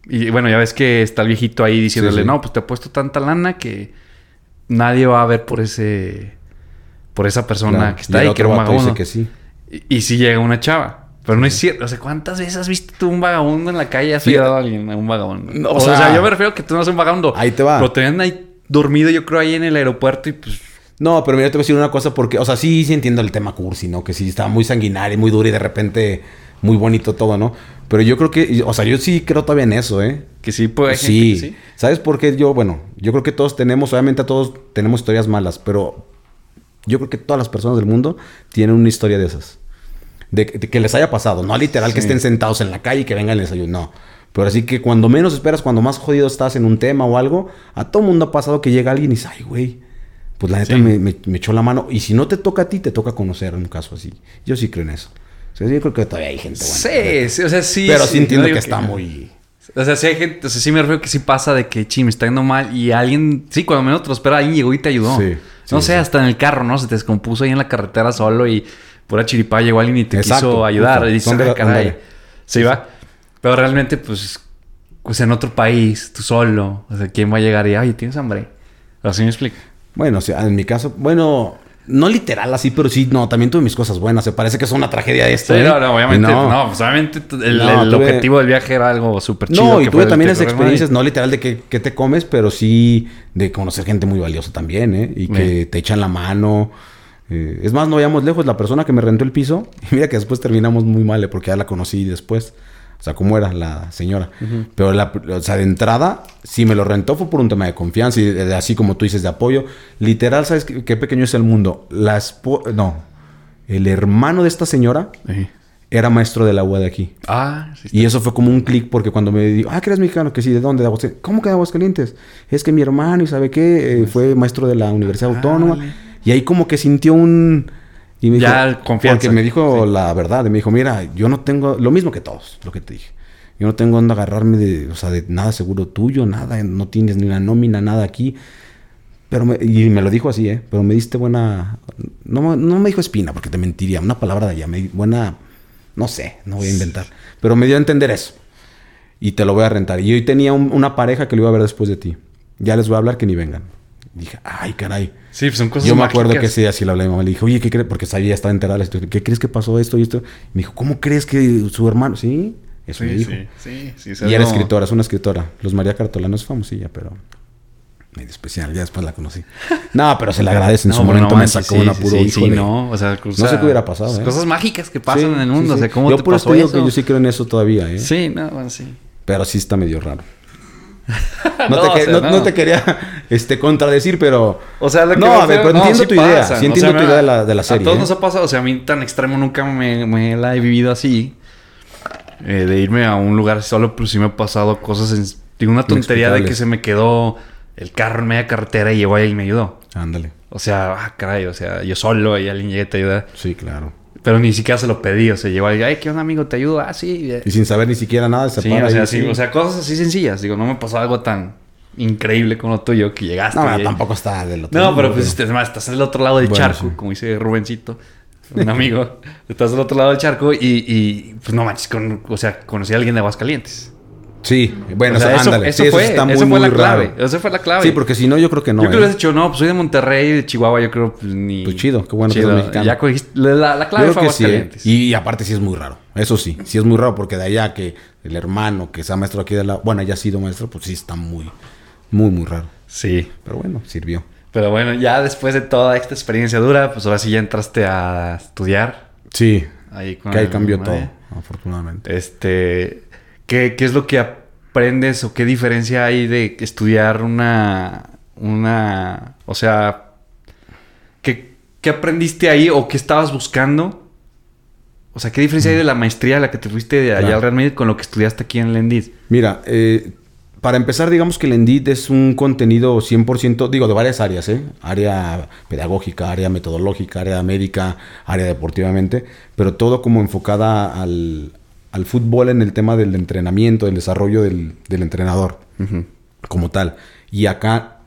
y bueno, ya ves que está el viejito ahí diciéndole, Sí, sí. no, pues te he puesto tanta lana que nadie va a ver por ese, por esa persona Claro. que está Y el ahí, que era un vato dice vagabundo. que sí. Y, y sí llega una chava. Pero no es cierto. O sea, ¿cuántas veces has visto tú un vagabundo en la calle? ¿Has Sí. ayudado a alguien a un vagabundo? No, o, o sea, sea, yo me refiero a que tú no eres un vagabundo. Ahí te va. Pero te ven ahí dormido, yo creo, ahí en el aeropuerto y pues... No, pero mira, te voy a decir una cosa porque, o sea, sí, sí entiendo el tema cursi, ¿no? Que sí estaba muy sanguinario, muy duro y de repente muy bonito todo, ¿no? Pero yo creo que, o sea, yo sí creo todavía en eso, ¿eh? Que sí puede... gente Sí. sí. ¿Sabes por qué? Yo, bueno, yo creo que todos tenemos, obviamente todos tenemos historias malas, pero yo creo que todas las personas del mundo tienen una historia de esas. De, de que les haya pasado, no literal que Sí. estén sentados en la calle y que vengan y les ayuden, no. Pero así que cuando menos esperas, cuando más jodido estás en un tema o algo, a todo mundo ha pasado que llega alguien y dice, ay, güey, pues la neta Sí. me, me- me echó la mano. Y si no te toca a ti, te toca conocer un caso así. Yo sí creo en eso. O sea, yo creo que todavía hay gente buena. Sí, sí, o sea, sí. Pero sí, entiendo no que está muy... O sea, sí hay gente, o sea, sí me refiero que sí pasa de que, chi, me está yendo mal y alguien, sí, cuando menos te lo espera, alguien llegó y te ayudó. Sí, no sí, sé, sí. hasta en el carro, ¿no? Se te descompuso ahí en la carretera solo y pura chiripa llegó alguien y te Exacto, quiso ayudar. Y dices, de "Ah, caray. Sí, va. Pero realmente, pues, pues en otro país, tú solo, o sea, ¿quién va a llegar y, oye, tienes hambre? Así me explico. Bueno, o sea, en mi caso, bueno, no literal así, pero sí, no, también tuve mis cosas buenas. Se parece que es una tragedia esto. Sí, ¿eh? no, no, obviamente. No. No, pues obviamente el, No, el tuve- objetivo del viaje era algo súper chido. No, y que tuve también esas experiencias, no literal de que, que te comes, pero sí de conocer gente muy valiosa también, ¿eh? Y que te echan la mano. Eh, es más, no vayamos lejos, la persona que me rentó el piso, y mira que después terminamos muy mal, ¿eh? porque ya la conocí después. O sea, cómo era la señora. Pero, la, o sea, de entrada, si me lo rentó fue por un tema de confianza y de- de- así como tú dices, de apoyo. Literal, ¿sabes qué, qué pequeño es el mundo? La No. El hermano de esta señora era maestro de la UA de aquí. Ah, sí. Y eso fue como un clic porque cuando me dijo, ah, que eres mexicano, que sí, ¿de dónde? De Aguascalientes. ¿Cómo que de Aguascalientes? Es que mi hermano, ¿y sabe qué? Eh, fue maestro de la Universidad Autónoma. Árale. Y ahí como que sintió un... Y me Ya, dijo, confianza. Porque me dijo la verdad. y Me dijo, mira, yo no tengo... Lo mismo que todos, lo que te dije. Yo no tengo donde agarrarme de... O sea, de nada seguro tuyo, nada. No tienes ni una nómina, nada aquí. Pero me- y me lo dijo así, ¿eh? Pero me diste buena... No, me- no me dijo espina, porque te mentiría. Una palabra de allá. Me, buena... No sé, no voy a inventar. Pero me dio a entender eso. Y te lo voy a rentar. Y hoy tenía un- una pareja que lo iba a ver después de ti. Ya les voy a hablar que ni vengan. Dije, ay, caray. Sí, pues son cosas Yo me acuerdo que mágicas. sí, así le hablé a mi mamá. Le dije, oye, ¿qué crees? Porque sabía, estaba enterada de la situación. ¿Qué crees que pasó esto y esto? Y me dijo, ¿cómo crees que su hermano? Sí, eso me Sí, dijo. sí, sí, sí. Y era escritora, es una escritora. Los María Cartolano es famosilla, pero medio especial. Ya después la conocí. No, pero se le agradece. En No, su momento no me sacó sí, una sí, puro sí, hijo sí, de- no, o sea, No sé qué hubiera pasado, ¿eh? Cosas mágicas que pasan Sí, en el sí, mundo, sí. o sea, ¿cómo Yo te por eso pasó digo que yo sí creo en eso todavía, ¿eh? Sí, no, bueno, sí. Pero sí está medio raro. No, No, te, o que- sea, no- no. no te quería este, contradecir, pero... O sea, lo que No, me a ver, pero entiendo sí tu idea. Sí O entiendo sea, tu idea de la, de la serie. A todos ¿eh? nos ha pasado, o sea, a mí tan extremo nunca me, me la he vivido así. eh, de irme a un lugar solo, pero sí me ha pasado cosas. En, digo, una tontería de que se me quedó el carro en media carretera y llegó ahí y me ayudó. Ándale. O sea, ah, caray, o sea, yo solo y alguien llega y te ayuda. Sí, claro. Pero ni siquiera se lo pedí, o sea, llegó alguien, ay, ¿qué onda, amigo? ¿Te ayudo? Ah, sí. Y sin saber ni siquiera nada, se Sí, para o sea, sí, o sea, cosas así sencillas. Digo, no me pasó algo tan increíble como lo tuyo que llegaste. No, tampoco está del otro No, mundo, pero pues este, es más, estás del otro lado del Bueno, charco, sí. como dice Rubencito, un amigo. estás del otro lado del charco y, y, pues no manches, con, o sea, conocí a alguien de Aguascalientes. Sí, bueno, O sea, eso, ándale. eso Sí, fue, está muy, eso fue la clave. raro. Esa fue la clave. Sí, porque si no, yo creo que no. yo creo que ¿eh? hubieras dicho, no, pues soy de Monterrey, de Chihuahua, yo creo, pues ni. Pues chido, qué bueno que eres mexicano. Ya cogiste, la, la clave Yo fue que sí, ¿eh? Y, y aparte sí es muy raro. Eso sí, sí es muy raro porque de allá que el hermano que sea maestro aquí de la... Bueno, haya sido maestro, pues sí está muy, muy, muy raro. Sí. Pero bueno, sirvió. Pero bueno, ya después de toda esta experiencia dura, pues ahora sí ya entraste a estudiar. Sí, Ahí con que ahí cambió todo, afortunadamente. Este, ¿qué, qué es lo que aprendes o qué diferencia hay de estudiar una, una, o sea, qué, qué aprendiste ahí o qué estabas buscando? O sea, ¿qué diferencia hay de la maestría a la que te fuiste de allá Claro. al Real Madrid con lo que estudiaste aquí en Lendid? Mira, eh, para empezar, digamos que el Endit es un contenido 100%, digo, de varias áreas, ¿eh? Área pedagógica, área metodológica, área médica, área deportivamente, pero todo como enfocada al, al fútbol en el tema del entrenamiento, del desarrollo del, del entrenador como tal. Y acá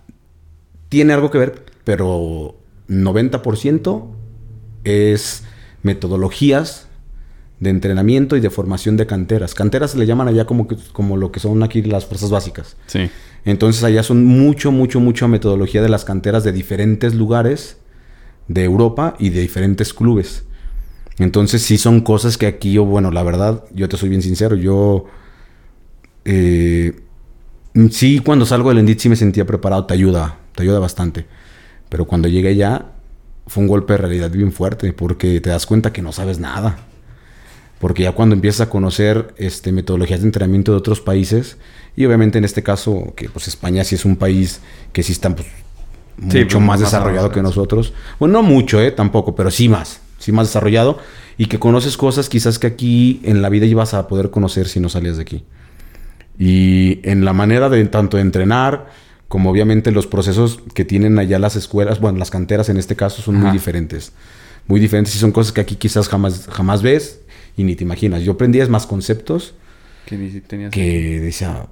tiene algo que ver, pero 90% es metodologías de entrenamiento y de formación de canteras. Canteras se le llaman allá como, que- como lo que son aquí las fuerzas básicas. Sí. Entonces allá son mucho, mucho, mucha metodología de las canteras de diferentes lugares de Europa y de diferentes clubes. Entonces sí son cosas que aquí yo, bueno, la verdad, yo te soy bien sincero, yo eh, sí cuando salgo del Endit sí me sentía preparado, te ayuda, te ayuda bastante. Pero cuando llegué allá fue un golpe de realidad bien fuerte porque te das cuenta que no sabes nada. Porque ya cuando empiezas a conocer este, metodologías de entrenamiento de otros países, y obviamente en este caso, que pues España sí es un país que sí está pues, Sí, mucho pues, más más desarrollado que nosotros. Bueno, no mucho, ¿eh? Tampoco, pero sí más. Sí más desarrollado. Y que conoces cosas quizás que aquí en la vida ibas a poder conocer si no salías de aquí. Y en la manera de tanto de entrenar, como obviamente los procesos que tienen allá las escuelas, bueno, las canteras en este caso son muy diferentes. Muy diferentes y son cosas que aquí quizás jamás, jamás ves y ni te imaginas. Yo aprendí más conceptos Que ni tenías... que decía,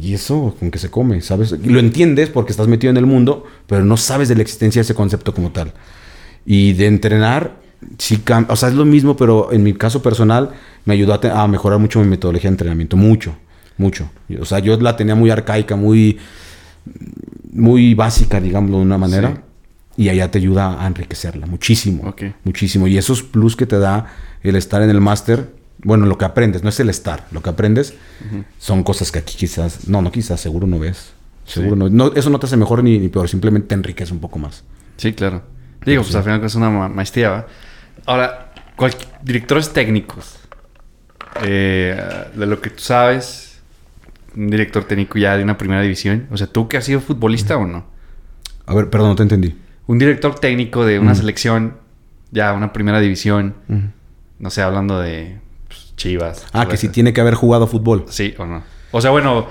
¿y eso con qué se come? ¿Sabes? Y lo entiendes porque estás metido en el mundo, pero no sabes de la existencia de ese concepto como tal. Y de entrenar, sí, o sea, es lo mismo, pero en mi caso personal me ayudó a, mejorar mucho mi metodología de entrenamiento, mucho, mucho. O sea, yo la tenía muy arcaica, muy, muy básica, digámoslo de una manera. y allá te ayuda a enriquecerla muchísimo. Muchísimo. Y esos plus que te da el estar en el máster, bueno, lo que aprendes, no es el estar, lo que aprendes son cosas que aquí quizás, no, no quizás, seguro no ves. Seguro no, no. Eso no te hace mejor ni, ni peor, simplemente te enriquece un poco más. Sí, claro. Digo, pues al final es una ma- maestría, ¿va? Ahora, cual- directores técnicos, eh, de lo que tú sabes, un director técnico ya de una primera división, o sea, ¿tú que has sido futbolista o no? A ver, perdón, no te entendí. Un director técnico de una selección, ya una primera división, no sé, hablando de pues, Chivas. Ah, que si tiene que haber jugado fútbol. Sí o no. O sea, bueno,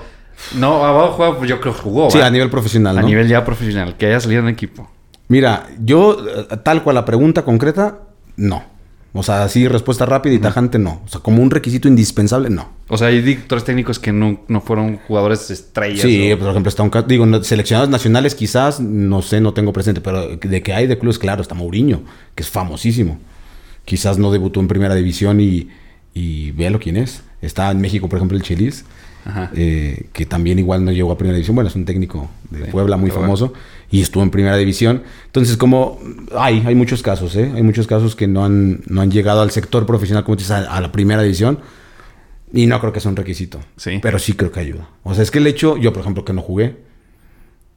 no, abajo juega, pues yo creo que jugó. Sí, a nivel profesional, A nivel ya profesional, que haya salido en equipo. Mira, yo, eh, tal cual la pregunta concreta, no. O sea, así respuesta rápida y tajante, no. O sea, como un requisito indispensable, no. O sea, hay directores técnicos que no, no fueron jugadores estrellas. Sí, o- por ejemplo, está un... ca- Digo, seleccionados nacionales quizás, no sé, no tengo presente, pero de que hay de clubes, claro, está Mourinho, que es famosísimo. Quizás no debutó en primera división y, y véalo quién es. Está en México, por ejemplo, el Chelis. Eh, que también igual no llegó a primera división. Bueno, es un técnico de Sí, Puebla muy famoso y estuvo en primera división. Entonces, como hay, hay muchos casos, ¿eh? Hay muchos casos que no han, no han llegado al sector profesional, como dices, a, a la primera división. Y no creo que sea un requisito. Sí. Pero sí creo que ayuda. O sea, es que el hecho, yo por ejemplo, que no jugué.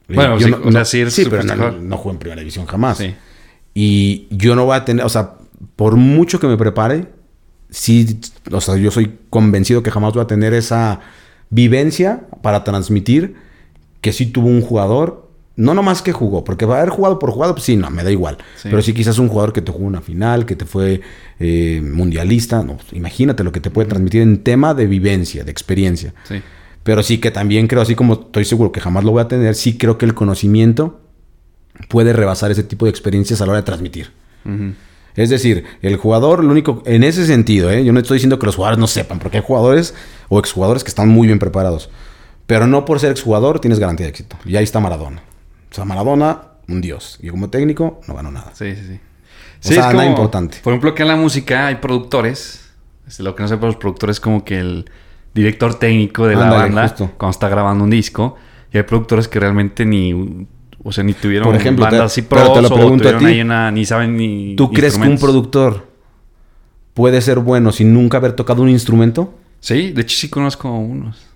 Bueno, yo sí, no, o sea, sí eres sí, pero no, jugué en primera división jamás. Sí. Y yo no voy a tener, o sea, por mucho que me prepare, sí, o sea, yo soy convencido que jamás voy a tener esa vivencia para transmitir que sí tuvo un jugador, no nomás que jugó, porque va a haber jugado por jugado, pues sí, no, me da igual. Sí. Pero sí quizás un jugador que te jugó una final, que te fue eh, mundialista, no, pues, imagínate lo que te puede transmitir en tema de vivencia, de experiencia. Sí. Pero sí que también creo, así como estoy seguro que jamás lo voy a tener, sí creo que el conocimiento puede rebasar ese tipo de experiencias a la hora de transmitir. Es decir, el jugador, lo único, en ese sentido, ¿eh? yo no estoy diciendo que los jugadores no sepan, porque hay jugadores o exjugadores que están muy bien preparados. Pero no por ser exjugador tienes garantía de éxito. Y ahí está Maradona. O sea, Maradona, un dios. Y como técnico, no ganó nada. Sí, sí, sí. O sea, nada importante. Por ejemplo, que en la música hay productores. Este, lo que no sé por los productores es como que el director técnico de la banda justo. cuando está grabando un disco. Y hay productores que realmente ni... O sea, ni tuvieron Por ejemplo, bandas así pero pros te lo o pregunto a ti. ahí una... Ni saben ni ¿Tú crees que un productor puede ser bueno sin nunca haber tocado un instrumento? Sí, de hecho sí conozco unos.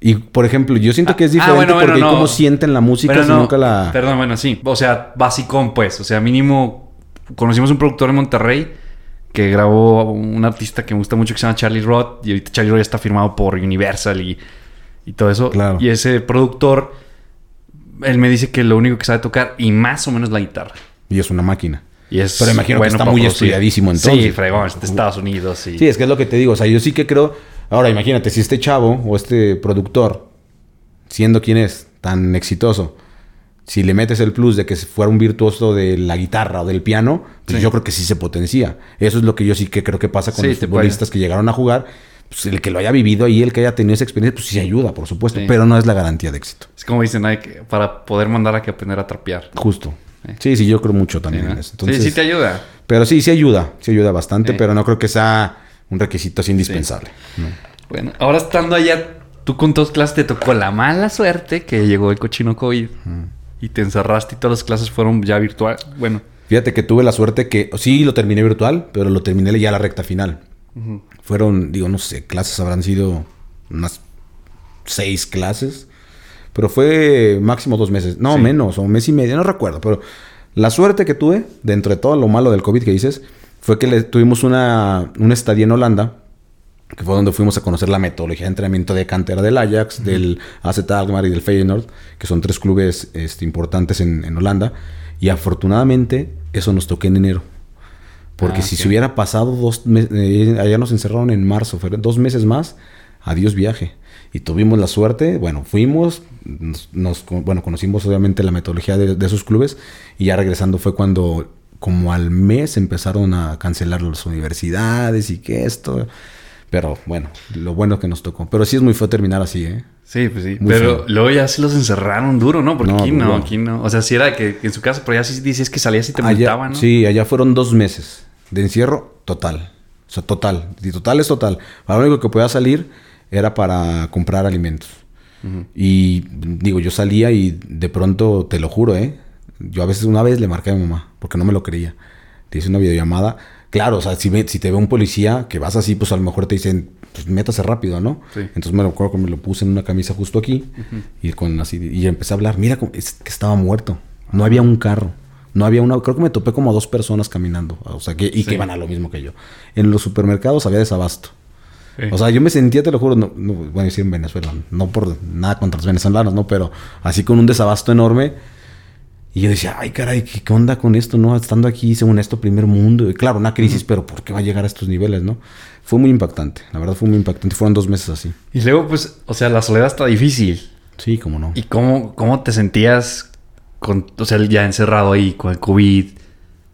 Y, por ejemplo, yo siento que es Ah, diferente bueno, bueno, porque no. cómo sienten la música Pero si no, nunca la... Perdón, bueno, sí. O sea, basicón, pues. O sea, mínimo... Conocimos un productor en Monterrey que grabó un artista que me gusta mucho que se llama Charlie Roth. Y ahorita Charlie Roth ya está firmado por Universal y, y todo eso. Claro. Y ese productor, él me dice que lo único que sabe tocar y más o menos la guitarra. Y es una máquina. Y es Pero imagino que está muy producir. estudiadísimo entonces. Sí, fregón, es de Estados Unidos. Y... Sí, es que es lo que te digo. O sea, yo sí que creo. Ahora, imagínate, si este chavo o este productor, siendo quien es, tan exitoso, si le metes el plus de que fuera un virtuoso de la guitarra o del piano, pues Sí. yo creo que sí se potencia. Eso es lo que yo sí que creo que pasa con Sí, los futbolistas que llegaron a jugar. Pues el que lo haya vivido ahí, el que haya tenido esa experiencia, pues sí ayuda, por supuesto. Sí. Pero no es la garantía de éxito. Es como dicen, hay que, para poder mandar a que aprender a trapear. Justo. Sí. Sí, sí, yo creo mucho Sí, también ¿no? en eso. Entonces, sí, sí te ayuda. Pero sí, sí ayuda. Sí ayuda bastante, Sí. pero no creo que sea un requisito así indispensable. ¿no? Bueno, ahora estando allá, tú con todas clases te tocó la mala suerte que llegó el cochino COVID y te encerraste y todas las clases fueron ya virtual. Bueno, Fíjate que tuve la suerte que sí lo terminé virtual, pero lo terminé ya a la recta final. Fueron, digo, no sé, clases habrán sido unas seis clases, pero fue máximo dos meses, no Sí. menos, o un mes y medio, no recuerdo, pero la suerte que tuve, dentro de todo lo malo del COVID que dices, fue que le, tuvimos una, una estadía en Holanda, que fue donde fuimos a conocer la metodología de entrenamiento de cantera del Ajax, del AZ Alkmaar y del Feyenoord, que son tres clubes este, importantes en, en Holanda. Y afortunadamente eso nos tocó en enero. Porque Ah, si se hubiera pasado dos meses, allá nos encerraron en marzo, dos meses más, adiós viaje. Y tuvimos la suerte, bueno, fuimos, nos, nos- bueno, conocimos obviamente la metodología de, de esos clubes y ya regresando fue cuando como al mes empezaron a cancelar las universidades y que esto. Pero bueno, lo bueno que nos tocó. Pero sí es muy feo terminar así, ¿eh? Sí, pues sí. Muy pero feo. luego ya sí los encerraron duro, ¿no? Porque No, aquí no, duro. aquí no. O sea, si era que, que en su casa, pero ya sí dices que salías y te Allá- multaban, ¿no? Sí, allá fueron dos meses de encierro total. O sea, total. Y total es total. Lo único que podía salir era para comprar alimentos. Y digo, yo salía y de pronto, te lo juro, ¿eh? Yo a veces una vez le marqué a mi mamá porque no me lo creía. Te hice una videollamada. Claro, o sea, si, si te ve un policía que vas así, pues a lo mejor te dicen, pues métase rápido, ¿no? Entonces me acuerdo que me lo puse en una camisa justo aquí y con así y empecé a hablar. Mira, es que estaba muerto. No había un carro. No había una, creo que me topé como dos personas caminando, o sea, que, y que iban a lo mismo que yo. En los supermercados había desabasto. O sea, yo me sentía, te lo juro, no, no, a decir en Venezuela, no por nada contra los venezolanos, no, pero así con un desabasto enorme. Y yo decía, ay, caray, ¿qué, onda con esto, no? Estando aquí, según esto, primer mundo. Y claro, una crisis, pero ¿por qué va a llegar a estos niveles, no? Fue muy impactante, la verdad fue muy impactante. Fueron dos meses así. Y luego, pues, o sea, la soledad está difícil. Sí, cómo no. ¿Y cómo, cómo te sentías con, o sea, ya encerrado ahí con el COVID?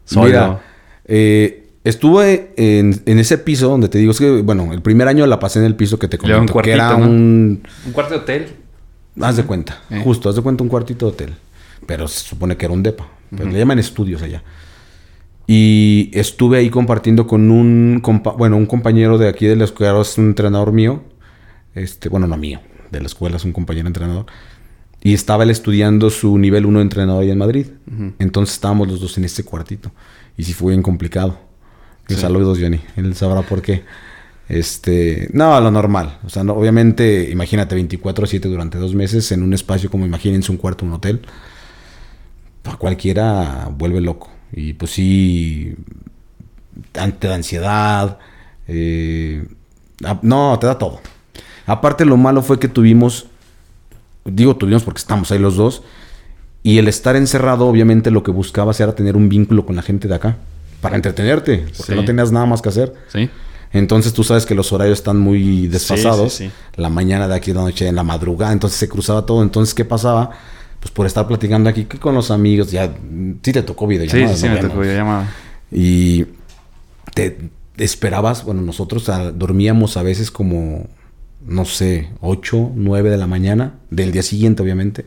Solo? Mira, eh, Estuve en, ese piso donde te digo, es que, bueno, el primer año la pasé en el piso que te comento, un que era un... ¿Un cuarto de hotel? Haz de cuenta, eh. justo, haz de cuenta un cuartito de hotel. Pero se supone que era un depa. Pero le llaman estudios allá. Y estuve ahí compartiendo con un, bueno, un compañero de aquí de la escuela, es un entrenador mío. Este, bueno, no mío, de la escuela es un compañero entrenador. Y estaba él estudiando su nivel 1 de entrenador ahí en Madrid. Entonces estábamos los dos en ese cuartito. Y sí fue bien complicado. Saludos, Johnny. Él sabrá por qué. Este, no, lo normal. O sea, no, obviamente, imagínate 24-7 durante dos meses en un espacio como imagínense un cuarto, un hotel. A cualquiera vuelve loco. Y pues sí, te da ansiedad. Eh, no, te da todo. Aparte, lo malo fue que tuvimos, digo tuvimos porque estamos ahí los dos, y el estar encerrado, obviamente, lo que buscabas era tener un vínculo con la gente de acá para entretenerte, porque no tenías nada más que hacer. Sí. Entonces tú sabes que los horarios están muy desfasados. la mañana de aquí, la noche, en la madrugada, entonces se cruzaba todo. Entonces, ¿qué pasaba? Pues por estar platicando aquí con los amigos, ya sí te tocó videollamada. Sí, sí, me tocó videollamada. Y te esperabas, bueno, nosotros dormíamos a veces como, no sé, 8, 9 de la mañana, del día siguiente, obviamente.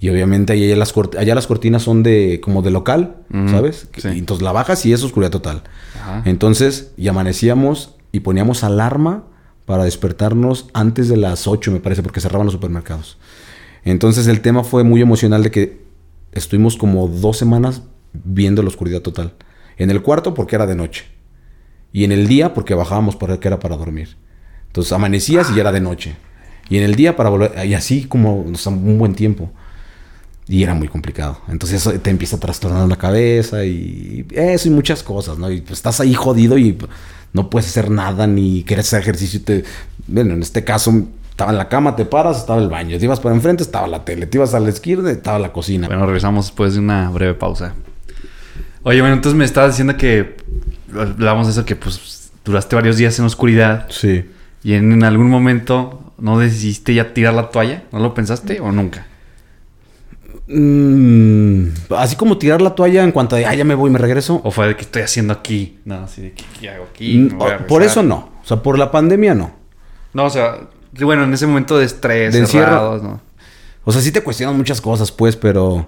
Y obviamente allá las, allá las cortinas son de como de local, ¿sabes? entonces la bajas y es oscuridad total. Entonces, y amanecíamos y poníamos alarma para despertarnos antes de las 8, me parece, porque cerraban los supermercados. Entonces el tema fue muy emocional de que estuvimos como dos semanas viendo la oscuridad total. En el cuarto porque era de noche. Y en el día porque bajábamos porque era para dormir. Entonces amanecías y ya era de noche. Y en el día para volver, y así como un buen tiempo. Y era muy complicado. Entonces eso te empieza a trastornar la cabeza y eso y muchas cosas, ¿no? Y pues, estás ahí jodido y no puedes hacer nada ni quieres hacer ejercicio. Te... Bueno, en este caso estaba en la cama, te paras, estaba el baño. Te ibas para enfrente, estaba la tele. Te ibas a la izquierda, estaba la cocina. Bueno, regresamos después de una breve pausa. Oye, bueno, entonces me estabas diciendo que hablábamos de eso, que pues duraste varios días en oscuridad. Sí. Y en, en algún momento no decidiste ya tirar la toalla. ¿No lo pensaste o nunca? Mm, así como tirar la toalla en cuanto de, ah, ya me voy, me regreso. ¿O fue de que estoy haciendo aquí? No, así de que, ¿qué hago aquí? Mm, por eso no. O sea, por la pandemia no. No, o sea, bueno, en ese momento de estrés, de encierro, ¿no? O sea, sí te cuestionan muchas cosas, pues, pero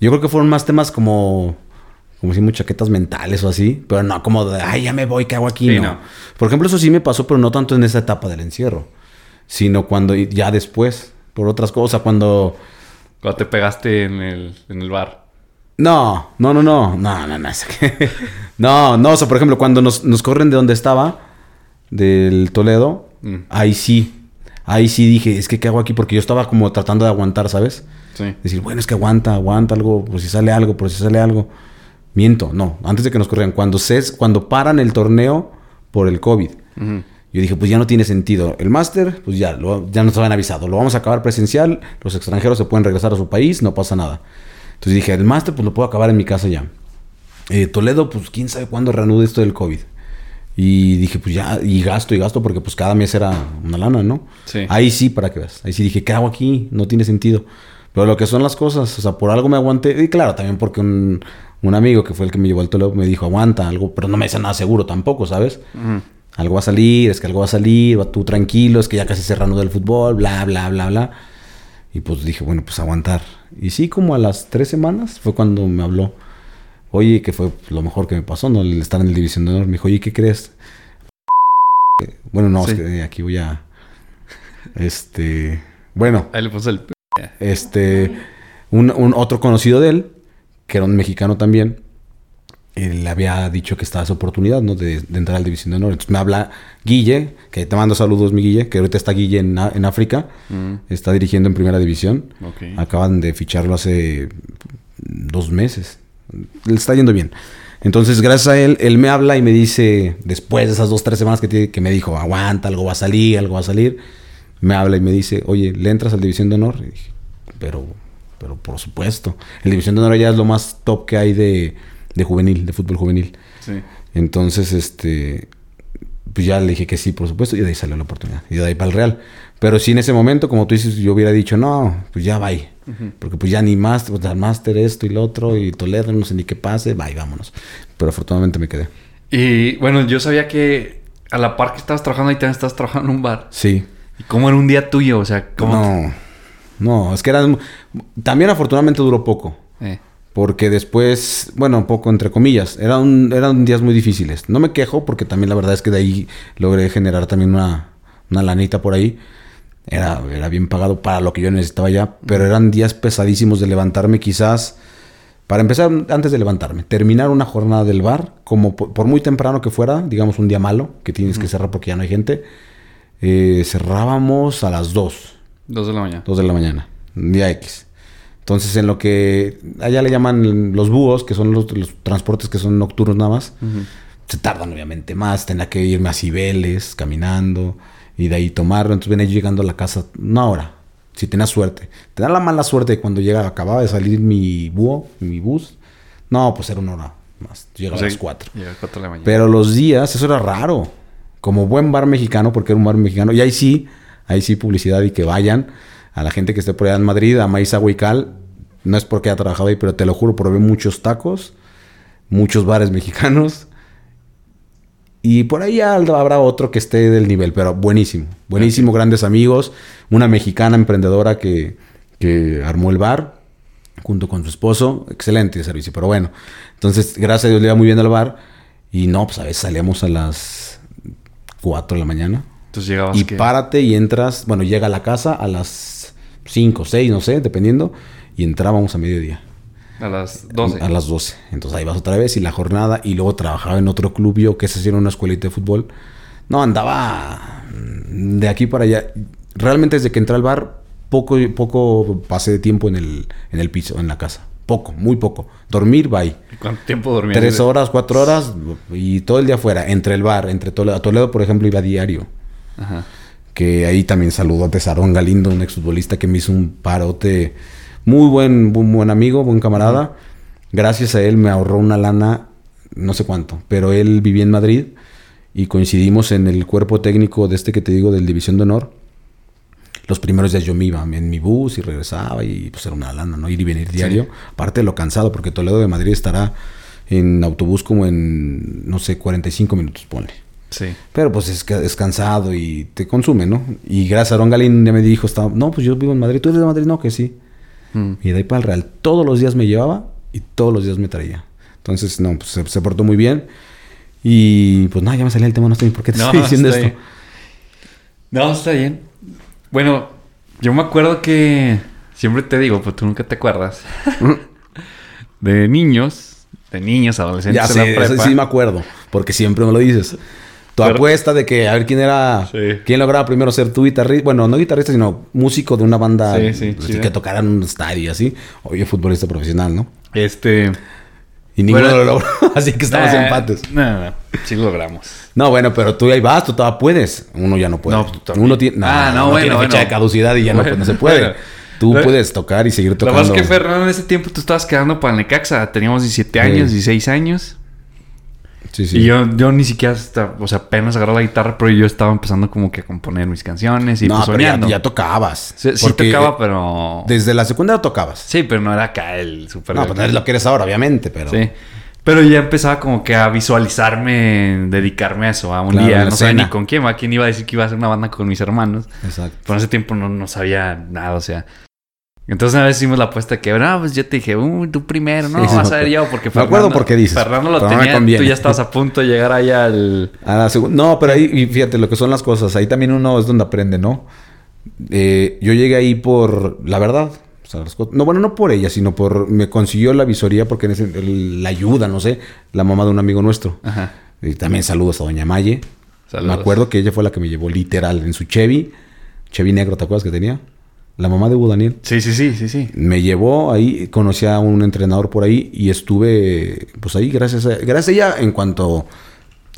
yo creo que fueron más temas como, como si chaquetas mentales o así, pero no como de, ay, ya me voy, ¿qué hago aquí? no. Por ejemplo, eso sí me pasó, pero no tanto en esa etapa del encierro, sino cuando ya después, por otras cosas, cuando cuando te pegaste en el, en el bar. No, no, no, no, no, no, no. no, no, o sea, por ejemplo, cuando nos, nos corren de donde estaba, del Toledo, mm. ahí sí, ahí sí dije, es que ¿qué hago aquí? Porque yo estaba como tratando de aguantar, ¿sabes? Sí. Decir, bueno, es que aguanta, aguanta algo, por si sale algo, por si sale algo. Miento, no, antes de que nos corrieran, cuando, se, cuando paran el torneo por el COVID. Yo dije, pues ya no tiene sentido. El máster, pues ya, ya nos habían avisado. Lo vamos a acabar presencial, los extranjeros se pueden regresar a su país, no pasa nada. Entonces dije, el máster, pues lo puedo acabar en mi casa ya. Eh, Toledo, pues quién sabe cuándo reanude esto del COVID. Y dije, pues ya, y gasto y gasto, porque pues cada mes era una lana, ¿no? Sí. Ahí sí, para que veas. Ahí sí dije, ¿qué hago aquí? No tiene sentido. Pero lo que son las cosas, o sea, por algo me aguanté. Y claro, también porque un, amigo que fue el que me llevó al Toledo me dijo, aguanta algo, pero no me dice nada seguro tampoco, ¿sabes? algo va a salir, es que algo va a salir, va tú tranquilo, es que ya casi se reanuda el fútbol, bla, bla, bla, bla. Y pues dije, bueno, pues aguantar. Y sí, como a las tres semanas fue cuando me habló. Oye, que fue lo mejor que me pasó, ¿no? El estar en el División de Honor. Me dijo, oye, ¿qué crees? Bueno, no, es que aquí voy a... Este... Bueno. Ahí le puso el... Este... Un, un, otro conocido de él que era un mexicano también, él le había dicho que estaba esa oportunidad, ¿no? De, de entrar al División de Honor. Entonces me habla Guille, que te mando saludos, mi Guille, que ahorita está Guille en, África, Mm, está dirigiendo en Primera División. Acaban de ficharlo hace dos meses. Le está yendo bien. Entonces, gracias a él, él me habla y me dice, después de esas dos, tres semanas que, que me dijo, aguanta, algo va a salir, algo va a salir, me habla y me dice, oye, ¿le entras al División de Honor? Y dije, pero, pero por supuesto. El División de Honor ya es lo más top que hay de, de juvenil, de fútbol juvenil. Sí. Entonces, este, pues ya le dije que sí, por supuesto, y de ahí salió la oportunidad. Y de ahí para el Real. Pero sí, en ese momento, como tú dices, yo hubiera dicho, no, pues ya va Porque pues ya ni más, pues máster esto y lo otro, y Toledo, no sé ni qué pase, bye, vámonos. Pero afortunadamente me quedé. Y bueno, yo sabía que a la par que estabas trabajando ahí también estabas trabajando en un bar. Sí. ¿Y cómo era un día tuyo? O sea, ¿cómo? No, no, es que era... También afortunadamente duró poco. Eh, Porque después, bueno, un poco entre comillas, eran, eran días muy difíciles. No me quejo porque también la verdad es que de ahí logré generar también una, una lanita por ahí. Era, era bien pagado para lo que yo necesitaba ya, pero eran días pesadísimos de levantarme quizás, para empezar antes de levantarme, terminar una jornada del bar, como por, por muy temprano que fuera, digamos un día malo, que tienes que cerrar porque ya no hay gente, eh, cerrábamos a las 2. dos de la mañana. 2 de la mañana, día X. Entonces, en lo que allá le llaman los búhos, que son los, los transportes que son nocturnos nada más, se tardan obviamente más. Tenía que irme a Cibeles caminando y de ahí tomarlo. Entonces, venía yo llegando a la casa una hora, si tenía suerte. Tenía la mala suerte de cuando llega, acababa de salir mi búho, mi bus. No, pues era una hora más. Llegaba O sea, a las 4. Llega a las cuatro de la mañana. Pero los días, eso era raro. Como buen bar mexicano, porque era un bar mexicano. Y ahí sí, ahí sí publicidad y que vayan a la gente que esté por allá en Madrid, a Maíz Huical. No es porque haya trabajado ahí, pero te lo juro, probé muchos tacos, muchos bares mexicanos. Y por ahí habrá otro que esté del nivel, pero buenísimo. Buenísimo, grandes amigos. Una mexicana emprendedora que, que armó el bar junto con su esposo. Excelente servicio, pero bueno. Entonces, gracias a Dios le iba muy bien al bar. Y no, pues a veces salíamos a las 4 de la mañana. Entonces llegabas Y que... párate y entras, bueno, llega a la casa a las 5, 6, no sé, dependiendo. Y entrábamos a mediodía. A las 12. A las 12. Entonces ahí vas otra vez y la jornada. Y luego trabajaba en otro club yo, que se hacía una escuelita de fútbol. No, andaba mm, de aquí para allá. Realmente desde que entré al bar, poco, poco pasé de tiempo en el, en el piso, en la casa. Poco, muy poco. Dormir, bye. ¿Cuánto tiempo dormías? Tres horas, cuatro horas y todo el día afuera. Entre el bar, entre Toledo. A Toledo, por ejemplo, iba a diario. Ajá. Que ahí también saludó a Tesarón Galindo, un exfutbolista que me hizo un parote. Muy buen, buen, buen amigo, buen camarada. Gracias a él me ahorró una lana, no sé cuánto, pero él vivía en Madrid y coincidimos en el cuerpo técnico de este que te digo, del División de Honor. Los primeros días yo me iba en mi bus y regresaba y pues era una lana, ¿no? Ir y venir diario. Aparte de lo cansado, porque Toledo de Madrid estará en autobús como en, no sé, 45 minutos, ponle. Sí. Pero pues es, es cansado y te consume, ¿no? Y gracias a Aaron Galín ya me dijo, estaba, no, pues yo vivo en Madrid, ¿tú eres de Madrid? No, que sí. Mm. Y de ahí para el Real, todos los días me llevaba y todos los días me traía. Entonces, no, pues se, se portó muy bien. Y pues nada, ya me salía el tema, no sé por qué te estoy diciendo esto. bien. No, está bien. Bueno, yo me acuerdo que... Siempre te digo, pues tú nunca te acuerdas. de niños, de niños, adolescentes Ya en sé, la eso prepa. sí me acuerdo, porque siempre me lo dices. Tu Pero- apuesta de que a ver quién era, Sí. quién lograba primero ser tu guitarrista, bueno, no guitarrista, sino músico de una banda Sí, sí, sí. que tocaran un estadio y así. Oye, futbolista profesional, ¿no? Este... Y ninguno Bueno, lo logró, así que estamos eh, empates. No, no, no. Sí lo logramos. No, bueno, pero tú ahí vas, tú todavía puedes. Uno ya no puede. No, tú también. Uno tiene, Ah, no, uno bueno, tiene fecha bueno. de caducidad y ya no, pues, no se puede. Tú Lo- puedes tocar y seguir Lo tocando. más que Fernando en ese tiempo tú estabas quedando para Necaxa. Teníamos 17 años, Sí. 16 años. Sí, sí. Y yo, yo ni siquiera, hasta, o sea, apenas agarré la guitarra, pero yo estaba empezando como que a componer mis canciones y no, pues pero ya, tocabas. sí, tocaba, pero... Desde la secundaria tocabas. Sí, pero no era acá el super... No, pues no es lo que eres ahora, obviamente, pero. Sí. Pero ya empezaba como que a visualizarme, dedicarme a eso, a un Claro, día. No sabía escena. ni con quién, a quién iba a decir que iba a hacer una banda con mis hermanos. Exacto. Pero en ese tiempo no, no sabía nada, o sea. Entonces una vez hicimos la apuesta que, no, pues yo te dije, uh, tú primero, no, Sí, vas a ver yo, porque Me acuerdo por qué dices, Fernando lo tenía, conviene. tú ya estabas a punto de llegar allá al... A la No, pero ahí, y fíjate lo que son las cosas. Ahí también uno es donde aprende, ¿no? Eh, yo llegué ahí por, la verdad, las no, bueno, no por ella, sino por... Me consiguió la visoría porque en ese- el- la ayuda, no sé, la mamá de un amigo nuestro. Ajá. Y también saludos a Doña Maye. Saludos. Me acuerdo que ella fue la que me llevó literal en su Chevy. Chevy negro, ¿te acuerdas que tenía? La mamá de Hugo Daniel. Sí, sí, sí, sí, sí. Me llevó ahí, conocí a un entrenador por ahí y estuve pues ahí gracias a, gracias a ella en cuanto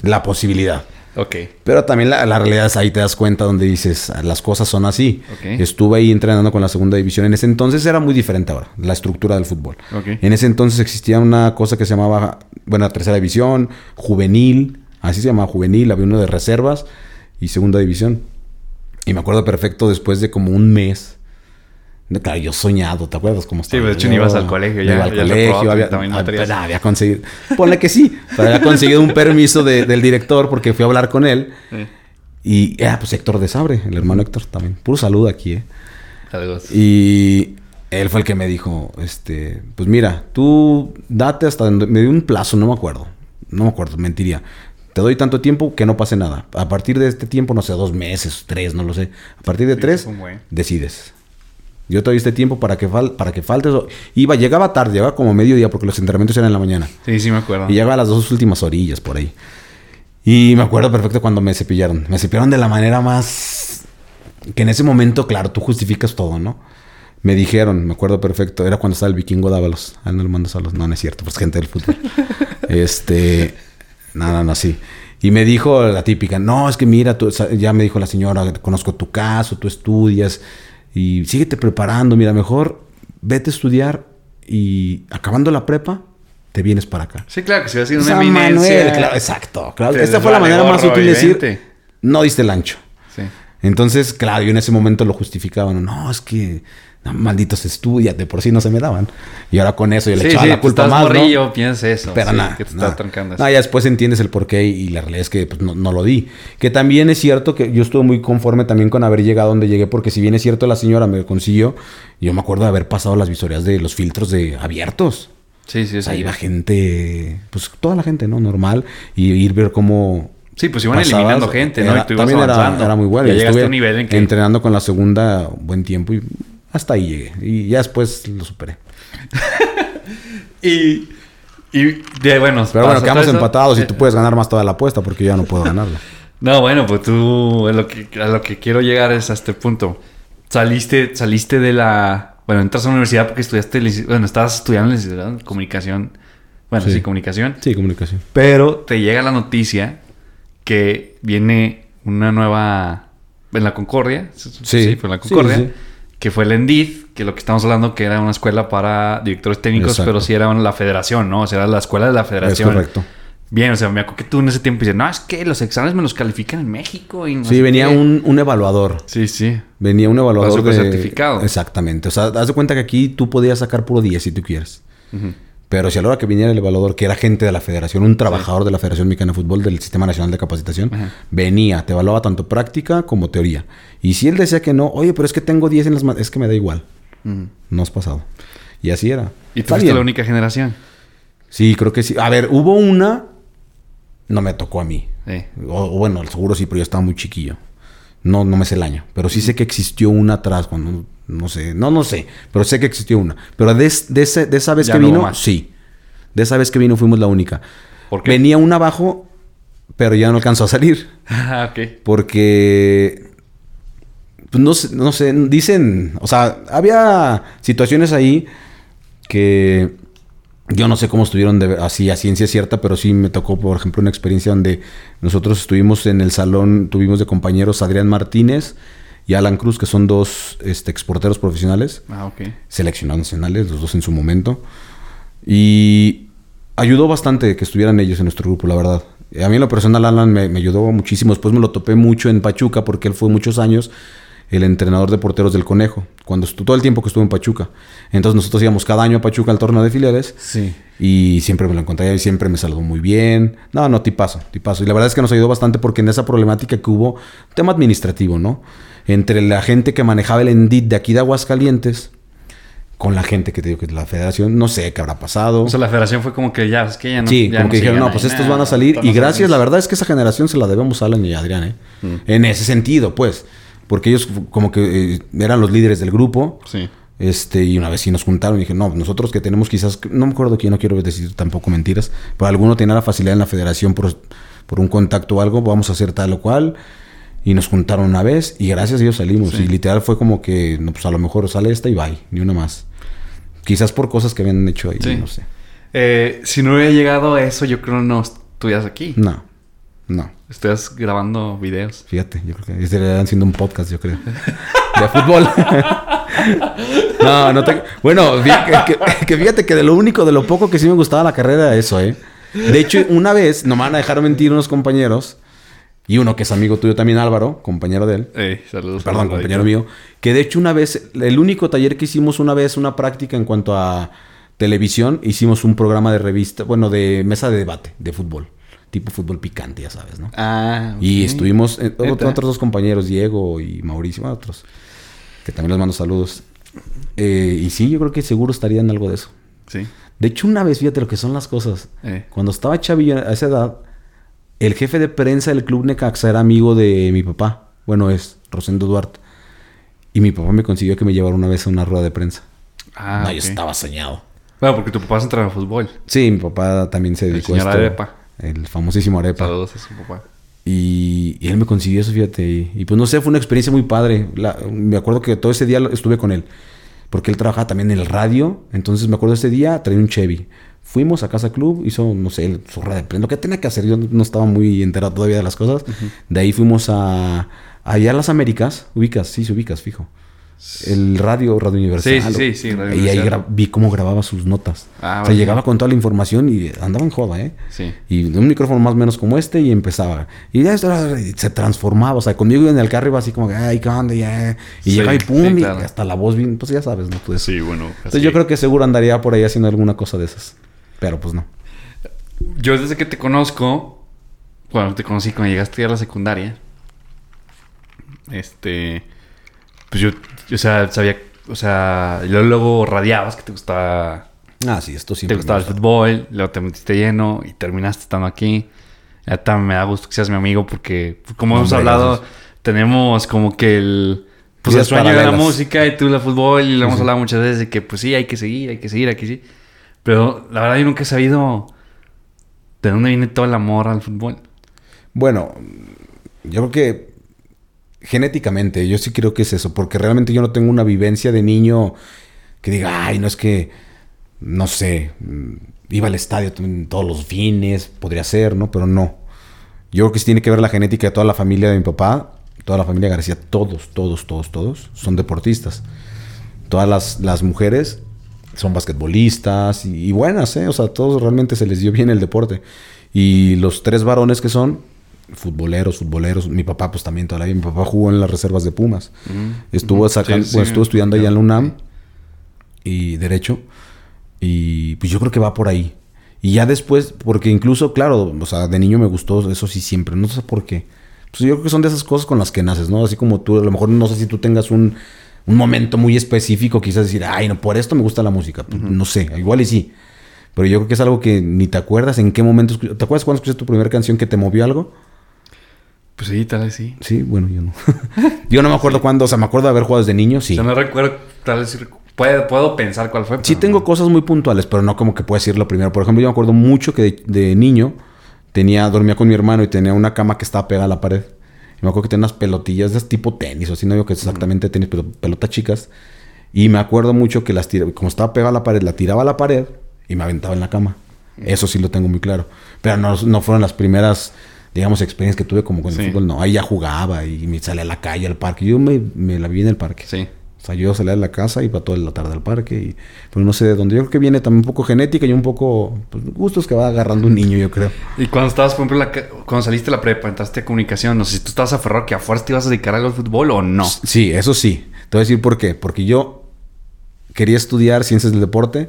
la posibilidad. Ok. Pero también la, la realidad es ahí te das cuenta donde dices, las cosas son así. Ok. Estuve ahí entrenando con la segunda división. En ese entonces era muy diferente ahora, la estructura del fútbol. Ok. En ese entonces existía una cosa que se llamaba, bueno, la tercera división, juvenil, así se llamaba juvenil, había uno de reservas y segunda división. Y me acuerdo perfecto después de como un mes. Claro, yo soñado, ¿te acuerdas cómo estaba? pues, de hecho, ni ibas al colegio, ya- Iba al ya colegio, había, también ah, había conseguido. Ponle que sí, pero había conseguido un permiso de- del director porque fui a hablar con él. Sí. Y, ah, pues Héctor de Sabre, el hermano Héctor también. Puro saludo aquí, ¿eh? Saludos. Y él fue el que me dijo, este, pues mira, tú date hasta me dio un plazo, no me acuerdo, no me acuerdo, mentiría. Te doy tanto tiempo que no pase nada. A partir de este tiempo, no sé, dos meses, tres, no lo sé. A partir de Sí, tres, decides. Yo te doy este tiempo para que, fal para que faltes. Iba, llegaba tarde, llegaba como mediodía porque los entrenamientos eran en la mañana. Sí, sí me acuerdo. Y llegaba a las dos últimas orillas por ahí. Y me acuerdo perfecto cuando me cepillaron. Me cepillaron de la manera más... Que en ese momento, claro, tú justificas todo, ¿no? Me dijeron, me acuerdo perfecto, era cuando estaba el vikingo Dávalos. A él no le mando saludos. No, no es cierto, pues gente del fútbol. este... No, no, no, sí. Y me dijo la típica, no, es que mira, tú, ya me dijo la señora, conozco tu caso, tú estudias y síguete preparando, mira, mejor vete a estudiar y acabando la prepa, te vienes para acá. Sí, claro, que si hubiera sido una San eminencia. Manuel, claro, exacto. claro. Esta fue la manera más útil de decir, no diste el ancho. Sí. Entonces, claro, yo en ese momento lo justificaban. No, es que no, malditos estudias, de por sí no se me daban. Y ahora con eso yo le Sí, echaba sí, la tú culpa estás más, ¿no? piensas eso. Pero sí, nada. Que te nada. trancando así. ya después entiendes el porqué y, y la realidad es que pues, no, no lo di. Que también es cierto que yo estuve muy conforme también con haber llegado donde llegué, porque si bien es cierto la señora me consiguió, yo me acuerdo de haber pasado las visorías de los filtros de abiertos. Sí, sí, O sea, sí. iba gente, pues toda la gente, ¿no? Normal. Y ir ver cómo. Sí, pues iban pasabas. eliminando gente, ¿no? Era- y tú ibas también era, avanzando. era muy bueno. Ya Y llegaste estuve a un nivel en que... entrenando con la segunda buen tiempo y hasta ahí llegué. Y ya después lo superé. Y... Y de, bueno... Pero bueno, quedamos eso. empatados y tú puedes ganar más toda la apuesta porque yo ya no puedo ganarla. No, bueno, pues tú... A lo, que, a lo que quiero llegar es a este punto. Saliste, saliste de la... Bueno, entras a la universidad porque estudiaste... Bueno, estabas estudiando en comunicación. Bueno, sí, Sí. comunicación. Sí, comunicación. Pero te llega la noticia que viene una nueva... En la Concordia. Sí. fue en la Sí, Concordia. sí. Que fue el ENDID, que lo que estamos hablando que era una escuela para directores técnicos, Exacto. pero sí era la federación, ¿no? O sea, era la escuela de la federación. Es correcto. Bien, o sea, me acuerdo que tú en ese tiempo dices, no, es que los exámenes me los califican en México y no Sí, venía qué". un, un evaluador. Sí, sí. Venía un evaluador de... certificado. Exactamente. O sea, haz de cuenta que aquí tú podías sacar puro 10 si tú quieres. Ujú. Pero si a la hora que viniera el evaluador, que era gente de la federación, un trabajador de la Federación Mexicana de Fútbol, del Sistema Nacional de Capacitación, Ajá. venía, te evaluaba tanto práctica como teoría. Y si él decía que no, oye, pero es que tengo 10 en las... ma- Es que me da igual. No has pasado. Y así era. Y tú fuiste la única generación. Sí, creo que sí. A ver, hubo una... No me tocó a mí. Sí. O bueno, seguro sí, pero yo estaba muy chiquillo. No, no me sé el año. Pero sí sé que existió una atrás cuando... No sé. No, no sé. Pero sé que existió una. Pero de, es- de, ese- de esa vez Ya que no vino, más. sí. De esa vez que vino fuimos la única. ¿Por qué? Venía una abajo, pero ya no alcanzó a salir. Ah, ok. Porque... pues, no, sé, no sé, dicen... O sea, había situaciones ahí que... Yo no sé cómo estuvieron de- así a ciencia cierta, pero sí me tocó, por ejemplo, una experiencia donde nosotros estuvimos en el salón, tuvimos de compañeros Adrián Martínez y Alan Cruz, que son dos este, exporteros profesionales, Ah, seleccionados nacionales, los dos en su momento. Y ayudó bastante que estuvieran ellos en nuestro grupo, la verdad. A mí en lo personal Alan me, me ayudó muchísimo. Después me lo topé mucho en Pachuca porque él fue muchos años el entrenador de porteros del Conejo, cuando todo el tiempo que estuvo en Pachuca. Entonces nosotros íbamos cada año a Pachuca al torneo de filiales Sí. y siempre me lo encontré y siempre me saludó muy bien. No, no, tipazo, tipazo. Y la verdad es que nos ayudó bastante porque en esa problemática que hubo, tema administrativo, ¿no? Entre la gente que manejaba el ENDIT de aquí de Aguascalientes con la gente que te digo que la federación, no sé qué habrá pasado. O sea, la federación fue como que ya, es que ya no. sí, ya como que dijeron, no, pues estos nada, van a salir. Y gracias, la verdad es que esa generación se la debemos a Alan y a Adrián, ¿eh? Mm. En ese sentido, pues. Porque ellos como que eh, eran los líderes del grupo. Sí. Este, y una vez sí nos juntaron y dije, no, nosotros que tenemos quizás, no me acuerdo quién, no quiero decir tampoco mentiras, pero alguno tenía la facilidad en la federación por, por un contacto o algo, vamos a hacer tal o cual. Y nos juntaron una vez y gracias a Dios salimos. Sí. Y literal fue como que, no, pues a lo mejor sale esta y bye, ni una más. Quizás por cosas que habían hecho ahí, Sí. no sé. Eh, si no hubiera llegado a eso, yo creo no estuvieras aquí. No, no. Estás grabando videos. Fíjate, yo creo que estarían haciendo un podcast, yo creo. De fútbol. no, no te... Bueno, fíjate que, que fíjate que de lo único, de lo poco que sí me gustaba la carrera era eso, ¿eh? De hecho, una vez, no me van a dejar mentir unos compañeros, y uno que es amigo tuyo también, Álvaro, compañero de él. Eh, saludos. Perdón, compañero mío. Que de hecho una vez, el único taller que hicimos una vez, una práctica en cuanto a televisión, hicimos un programa de revista, bueno, de mesa de debate, de fútbol. Tipo fútbol picante, ya sabes, ¿no? Ah, Y ok. estuvimos, eh, otros dos compañeros, Diego y Mauricio, otros, que también les mando saludos. Eh, y sí, yo creo que seguro estarían algo de eso. Sí. De hecho, una vez, fíjate lo que son las cosas. Eh. Cuando estaba chavillo a esa edad, el jefe de prensa del club Necaxa era amigo de mi papá. Bueno, es Rosendo Duarte. Y mi papá me consiguió que me llevara una vez a una rueda de prensa. Ah, no, yo estaba soñado. Bueno, porque tu papá se entra en fútbol. Sí, mi papá también se El dedicó señor a esto. Arepa. El famosísimo Arepa. Saludos a su papá. Y, y él me consiguió eso, fíjate. Y, y pues no sé, fue una experiencia muy padre. La- me acuerdo que todo ese día estuve con él. Porque él trabajaba también en el radio. Entonces me acuerdo ese día, traía un Chevy. Fuimos a Casa Club, hizo, no sé, el- su rueda de prensa. Lo que tenía que hacer, yo no estaba muy enterado todavía de las cosas. De ahí fuimos a... Allá a las Américas, ubicas, sí, se ubicas, fijo. El radio, Radio Universal. Sí, sí, sí, sí, Radio Y ahí vi cómo grababa sus notas. Ah, o sea, llegaba con toda la información y andaba en joda, ¿eh? Sí. Y un micrófono más o menos como este y empezaba. Y ya se transformaba. O sea, conmigo en el carro iba así como que, ay, ¿qué onda? Ya. Y Sí, llegaba y pum, sí, y hasta la voz bien, pues ya sabes, ¿no? Pues, Sí, bueno. Entonces yo creo que seguro andaría por ahí haciendo alguna cosa de esas. Pero pues no. Yo desde que te conozco, bueno, te conocí cuando llegaste a la secundaria, este, pues yo, o sea, sabía, o sea, y luego, luego radiabas que te gustaba, Ah, sí, esto te siempre. gustaba el fútbol, luego te metiste lleno y terminaste estando aquí. Ya también me da gusto que seas mi amigo porque, pues, como hemos Hombre, hablado, gracias. tenemos como que el... Pues el sueño de la música y tú el fútbol y lo hemos hablado muchas veces de que pues sí, hay que seguir, hay que seguir, hay que seguir. Pero la verdad yo nunca he sabido de dónde viene todo el amor al fútbol. Bueno, yo creo que genéticamente, yo sí creo que es eso, porque realmente yo no tengo una vivencia de niño que diga, ay, no es que, no sé, mm, iba al estadio todos los fines, podría ser, ¿no? Pero no. Yo creo que sí tiene que ver la genética de toda la familia de mi papá, toda la familia García, todos, todos, todos, todos son deportistas. Todas las, las mujeres son basquetbolistas y, y buenas, ¿eh? O sea, todos realmente se les dio bien el deporte. Y los tres varones que son, futboleros, futboleros, mi papá pues también todavía, mi papá jugó en las reservas de Pumas. Estuvo Ujú. sacando, Sí, bueno, sí, estuvo estudiando allá en la UNAM y Derecho. Y pues yo creo que va por ahí. Y ya después, porque incluso, claro, o sea, de niño me gustó eso sí siempre, no sé por qué. Pues yo creo que son de esas cosas con las que naces, ¿no? Así como tú, a lo mejor no sé si tú tengas un, un momento muy específico, quizás decir, ay, no, por esto me gusta la música. Pues, No sé, igual y sí. Pero yo creo que es algo que ni te acuerdas en qué momento. ¿Te acuerdas cuando escuchaste tu primera canción que te movió algo? Pues sí, tal vez sí. Sí, bueno, yo no. yo no me acuerdo cuándo, o sea, me acuerdo de haber jugado desde niño, sí. O sea, no recuerdo, tal vez puedo, puedo pensar cuál fue. Sí tengo no. cosas muy puntuales, pero no como que puedo decirlo primero. Por ejemplo, yo me acuerdo mucho que de, de niño tenía, dormía con mi hermano y tenía una cama que estaba pegada a la pared. Y me acuerdo que tenía unas pelotillas de tipo tenis, o así no digo que es exactamente tenis, pero pelotas chicas. Y me acuerdo mucho que las tiraba, como estaba pegada a la pared, la tiraba a la pared y me aventaba en la cama. Eso sí lo tengo muy claro. Pero no, no fueron las primeras, digamos, experiencias que tuve como con el fútbol. No, ahí ya jugaba y me salía a la calle, al parque. Yo me, me la vi en el parque. Sí. O sea, yo salía de la casa, iba toda la tarde al parque y pues no sé de dónde. Yo creo que viene también un poco genética y un poco pues, gustos que va agarrando un niño, yo creo. Y cuando estabas, por ejemplo, la cuando saliste de la prepa, entraste a comunicación, no sé si tú estabas aferrado que a fuerza te ibas a dedicar algo al fútbol o no. Sí, eso sí. Te voy a decir por qué. Porque yo quería estudiar ciencias del deporte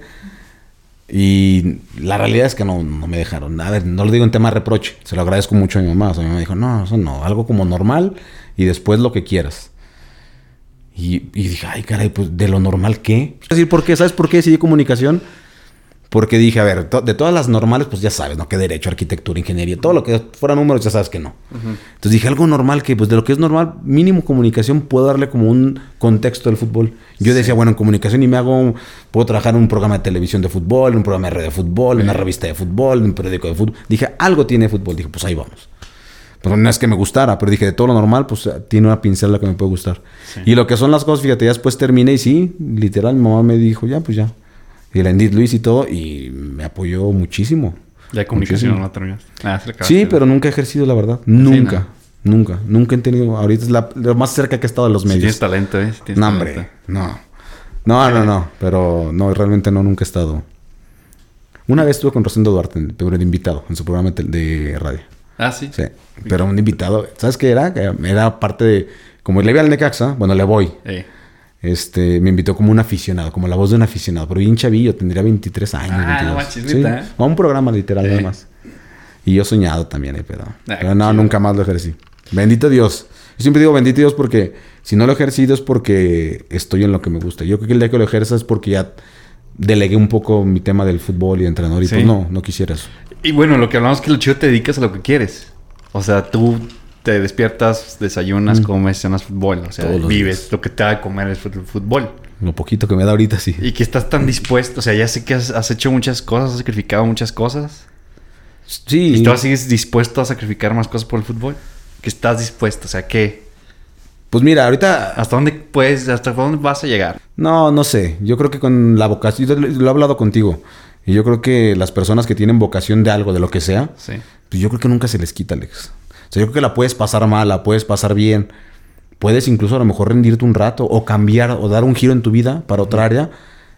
y la realidad es que no, no me dejaron. A ver, no lo digo en tema de reproche. Se lo agradezco mucho a mi mamá. O sea, mi mamá dijo, no, eso no. Algo como normal y después lo que quieras. Y, y dije, ay, caray, pues de lo normal, ¿qué? Es decir, ¿por qué? ¿Sabes por qué decidí comunicación? Porque dije, a ver, to- de todas las normales, pues ya sabes, ¿no? Que derecho, arquitectura, ingeniería, todo lo que fuera números, ya sabes que no. Entonces dije, algo normal, que pues de lo que es normal, mínimo comunicación, puedo darle como un contexto del fútbol. Yo decía, bueno, en comunicación y me hago, puedo trabajar en un programa de televisión de fútbol, un programa de red de fútbol, en una revista de fútbol, un periódico de fútbol. Dije, algo tiene fútbol. Dije, pues ahí vamos. Pues no es que me gustara, pero dije, de todo lo normal, pues tiene una pincel que me puede gustar. Y lo que son las cosas, fíjate, ya después terminé y sí, literal, mi mamá me dijo, ya, pues ya. Y la Endit Luis y todo, y me apoyó muchísimo. Ya comunicación Muchísimo. no la terminaste. Ah. Sí, pero nunca he ejercido, la verdad. Nunca, nunca. Nunca he tenido, ahorita es la, lo más cerca que he estado de los medios. tienes talento, ¿eh? Sí tienes no, talento. no. No, no, no, pero no, realmente no, nunca he estado. Una vez estuve con Rosendo Duarte, pero de invitado, en su programa de, radio. Ah, sí. Sí, pero un invitado, ¿sabes qué era? Era parte de, como le voy al Necaxa, bueno, le voy. Eh, Este, me invitó como un aficionado, como la voz de un aficionado, pero bien chavillo, tendría 23 años. Ah, no 22. manches, Sí, ¿eh? a un programa literal Sí. nada más. Y yo soñado también, eh, pero, pero qué no, chido. nunca más lo ejercí. Bendito Dios. Yo siempre digo bendito Dios porque si no lo he ejercido es porque estoy en lo que me gusta. Yo creo que el día que lo ejerza es porque ya delegué un poco mi tema del fútbol y de entrenador y Sí. pues no, no quisiera eso. Y bueno, lo que hablamos es que lo chido te dedicas a lo que quieres. O sea, tú te despiertas, desayunas, comes, cenas fútbol. O sea, Todos vives. días. Lo que te da de comer es fútbol. Lo poquito que me da ahorita sí. Y que estás tan dispuesto. O sea, ya sé que has, has hecho muchas cosas, has sacrificado muchas cosas. Sí. ¿Y tú sigues dispuesto a sacrificar más cosas por el fútbol? Que estás dispuesto. O sea, ¿qué? Pues mira, ahorita ¿Hasta dónde puedes, hasta dónde vas a llegar? No, no sé. Yo creo que con la vocación, yo lo lo he hablado contigo. Y yo creo que las personas que tienen vocación de algo, de lo que sea, Sí. pues yo creo que nunca se les quita, Alex. O sea, yo creo que la puedes pasar mal, la puedes pasar bien. Puedes incluso a lo mejor rendirte un rato o cambiar o dar un giro en tu vida para otra área.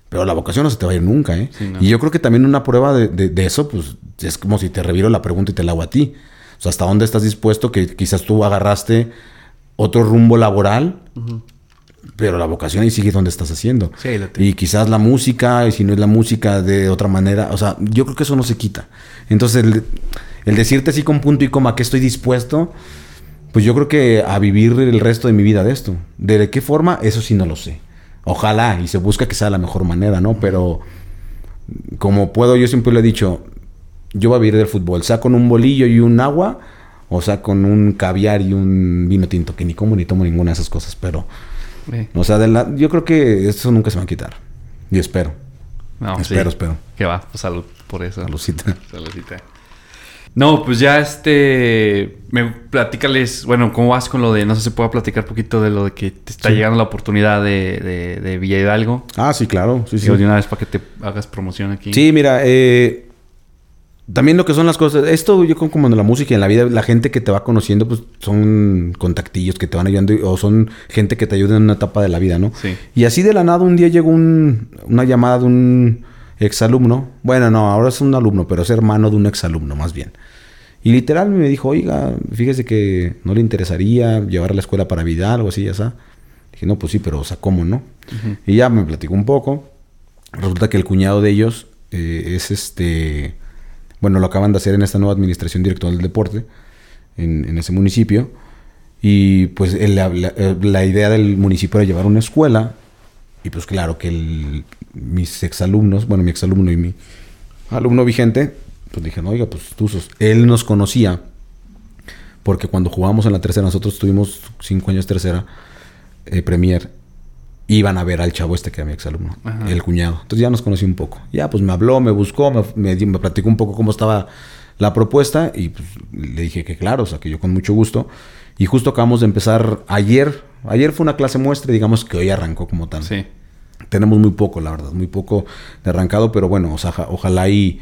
Pero la vocación no se te va a ir nunca, ¿eh? Sí, no. Y yo creo que también una prueba de, de- de eso, pues es como si te reviro la pregunta y te la hago a ti. O sea, ¿hasta dónde estás dispuesto que quizás tú agarraste otro rumbo laboral, pero la vocación ahí sigue donde estás haciendo? Sí, ahí la tengo. Y quizás la música, y si no es la música de otra manera, o sea, yo creo que eso no se quita. Entonces, el, el decirte así con punto y coma que estoy dispuesto, pues yo creo que a vivir el resto de mi vida de esto. ¿De qué forma? Eso sí no lo sé. Ojalá, y se busca que sea la mejor manera, ¿no? Pero como puedo, yo siempre le he dicho, yo voy a vivir del fútbol, sea con un bolillo y un agua, o sea con un caviar y un vino tinto, que ni como ni tomo ninguna de esas cosas, pero, o sea, de la- yo creo que eso nunca se va a quitar. Y espero. No, espero, sí. espero. Que va, pues salud por eso. Saludcita. Saludcita. No, pues ya este. Me platícales. Bueno, ¿cómo vas con lo de.? No sé si puedo platicar un poquito de lo de que te está Sí. llegando la oportunidad de, de, de Villa Hidalgo. Ah, sí, claro. Sí, sí. Digo, de una vez para que te hagas promoción aquí. Sí, mira, eh, también lo que son las cosas, esto yo como en la música y en la vida, la gente que te va conociendo, pues son contactillos que te van ayudando o son gente que te ayuda en una etapa de la vida, ¿no? Sí. Y así de la nada un día llegó un- una llamada de un exalumno, bueno, no, ahora es un alumno, pero es hermano de un exalumno más bien. Y literal me dijo, oiga, fíjese que no le interesaría llevar a la escuela para vida, algo así, ya está. Dije, no, pues sí, pero o sea, ¿cómo no? Y ya me platicó un poco. Resulta que el cuñado de ellos eh, es este. Bueno, lo acaban de hacer en esta nueva administración directora del deporte, en, en ese municipio. Y pues el- la, la- la idea del municipio era llevar una escuela. Y pues claro que el- mis exalumnos, bueno, mi exalumno y mi alumno vigente, pues dijeron, oiga, pues tú sos. Él nos conocía porque cuando jugábamos en la tercera, nosotros tuvimos cinco años tercera, eh, Premier, iban a ver al chavo este que era mi exalumno, Ajá. el cuñado. Entonces ya nos conocí un poco. Ya, pues me habló, me buscó, me, me, platicó un poco cómo estaba la propuesta y pues, le dije que claro, o sea, que yo con mucho gusto. Y justo acabamos de empezar ayer. Ayer fue una clase muestra, y digamos que hoy arrancó como tal. Sí. Tenemos muy poco, la verdad, muy poco de arrancado, pero bueno, o sea, ja- ojalá y,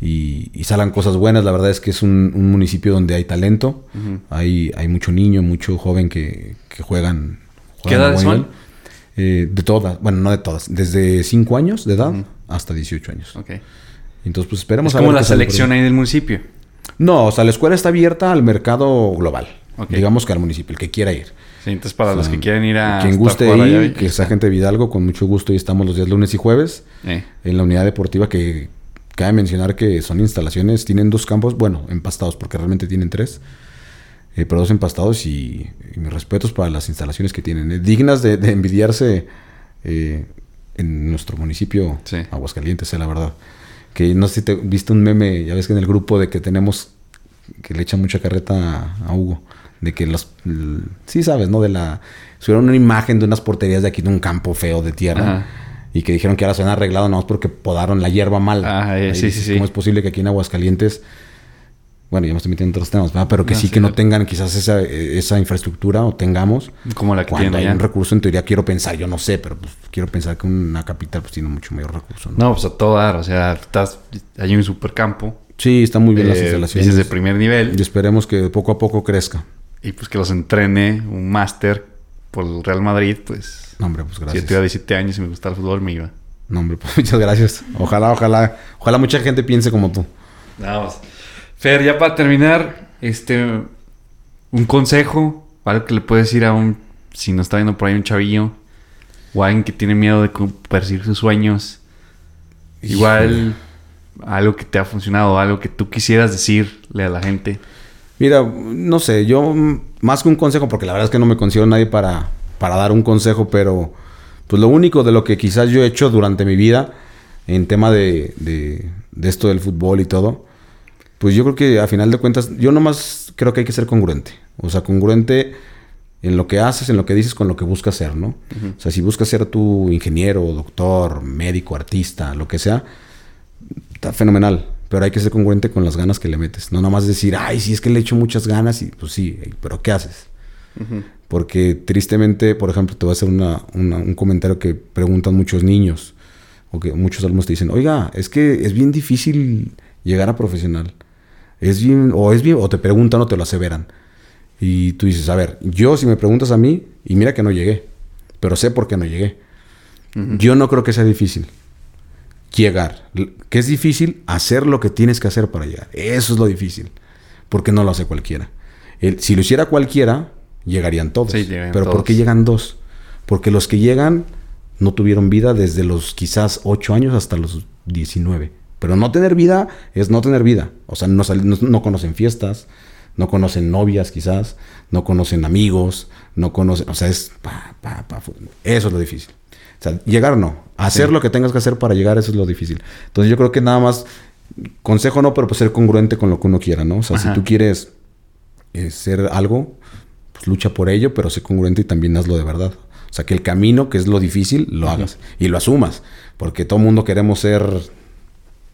y, y salgan cosas buenas. La verdad es que es un, un municipio donde hay talento, hay, hay mucho niño, mucho joven que, que juegan. ¿Qué juegan edades son? Eh, de todas, bueno, no de todas, desde 5 años de edad hasta 18 años. Ok. Entonces, pues esperemos Es a como ver la selección ahí del municipio. No, o sea, la escuela está abierta al mercado global. Digamos que al municipio, el que quiera ir. Sí, entonces para O los que quieren ir a. Quien guste ir, que sea gente de Vidalgo, con mucho gusto. Y estamos los días lunes y jueves Eh, en la unidad deportiva que cabe mencionar que son instalaciones, tienen dos campos, bueno, empastados, porque realmente tienen tres, eh, pero dos empastados y, y mis respetos para las instalaciones que tienen, eh, dignas de, de envidiarse eh, en nuestro municipio, Sí. Aguascalientes, eh, la verdad. Que no sé si te viste un meme, ya ves que en el grupo de que tenemos, que le echan mucha carreta a, a Hugo, de que los, sí sabes, ¿no? De la, subieron una imagen de unas porterías de aquí de un campo feo de tierra. Ajá. Y que dijeron que ahora se han arreglado nada más porque podaron la hierba mal. Eh, Ahí sí, dices, sí, sí. ¿Cómo es posible que aquí en Aguascalientes bueno, ya me estoy metiendo en otros temas, ¿verdad? Pero que No, sí, sí, que no tengan quizás esa, esa infraestructura o tengamos. Como la que Cuando tienen hay allá. un recurso, en teoría quiero pensar, yo no sé, pero pues, quiero pensar que una capital pues tiene mucho mayor recurso, ¿no? No, pues a todo dar. O sea, estás... Hay un supercampo. Sí, está muy bien las eh, instalaciones. dices de primer nivel. Y esperemos que poco a poco crezca. Y pues que los entrene un máster por el Real Madrid, pues... No, hombre, pues Si gracias. yo tuviera 17 años y me gustara el fútbol, me iba. No, hombre, pues muchas gracias. Ojalá, ojalá, ojalá mucha gente piense como tú. Vamos. Fer, ya para terminar, este... Un consejo, algo que le puedes decir a un... Si nos está viendo por ahí un chavillo, o alguien que tiene miedo de perseguir sus sueños, igual algo que te ha funcionado, algo que tú quisieras decirle a la gente. Mira, no sé, yo más que un consejo, porque la verdad es que no me considero nadie para, para dar un consejo, pero pues lo único de lo que quizás yo he hecho durante mi vida en tema de, de, de esto del fútbol y todo, pues yo creo que a final de cuentas, yo nomás creo que hay que ser congruente. O sea, congruente en lo que haces, en lo que dices, con lo que buscas ser, ¿no? O sea, si buscas ser tu ingeniero, doctor, médico, artista, lo que sea, está fenomenal. Pero hay que ser congruente con las ganas que le metes. No nada más decir, ay, sí, es que le echo muchas ganas y pues sí, pero ¿qué haces? Porque tristemente, por ejemplo, te voy a hacer una- una- un comentario que preguntan muchos niños o que muchos alumnos te dicen, oiga, es que es bien difícil llegar a profesional. Es bien, o es bien, o te preguntan o te lo aseveran. Y tú dices, a ver, yo si me preguntas a mí, y mira que no llegué, pero sé por qué no llegué. Yo no creo que sea difícil llegar. Que es difícil hacer lo que tienes que hacer para llegar. Eso es lo difícil. Porque no lo hace cualquiera. El- si lo hiciera cualquiera, llegarían todos. Sí, Pero ¿por todos. qué llegan dos? Porque los que llegan no tuvieron vida desde los quizás 8 años hasta los 19. Pero no tener vida es no tener vida. O sea, no, no, no conocen fiestas, no conocen novias quizás, no conocen amigos, no conocen... O sea, es... pa, pa, pa, eso es lo difícil. O sea, llegar no. Hacer Sí. lo que tengas que hacer para llegar, eso es lo difícil. Entonces yo creo que nada más... Consejo no, pero pues ser congruente con lo que uno quiera, ¿no? O sea, Ajá. si tú quieres eh, ser algo, pues lucha por ello, pero sé congruente y también hazlo de verdad. O sea, que el camino, que es lo difícil, lo hagas y lo asumas. Porque todo mundo queremos ser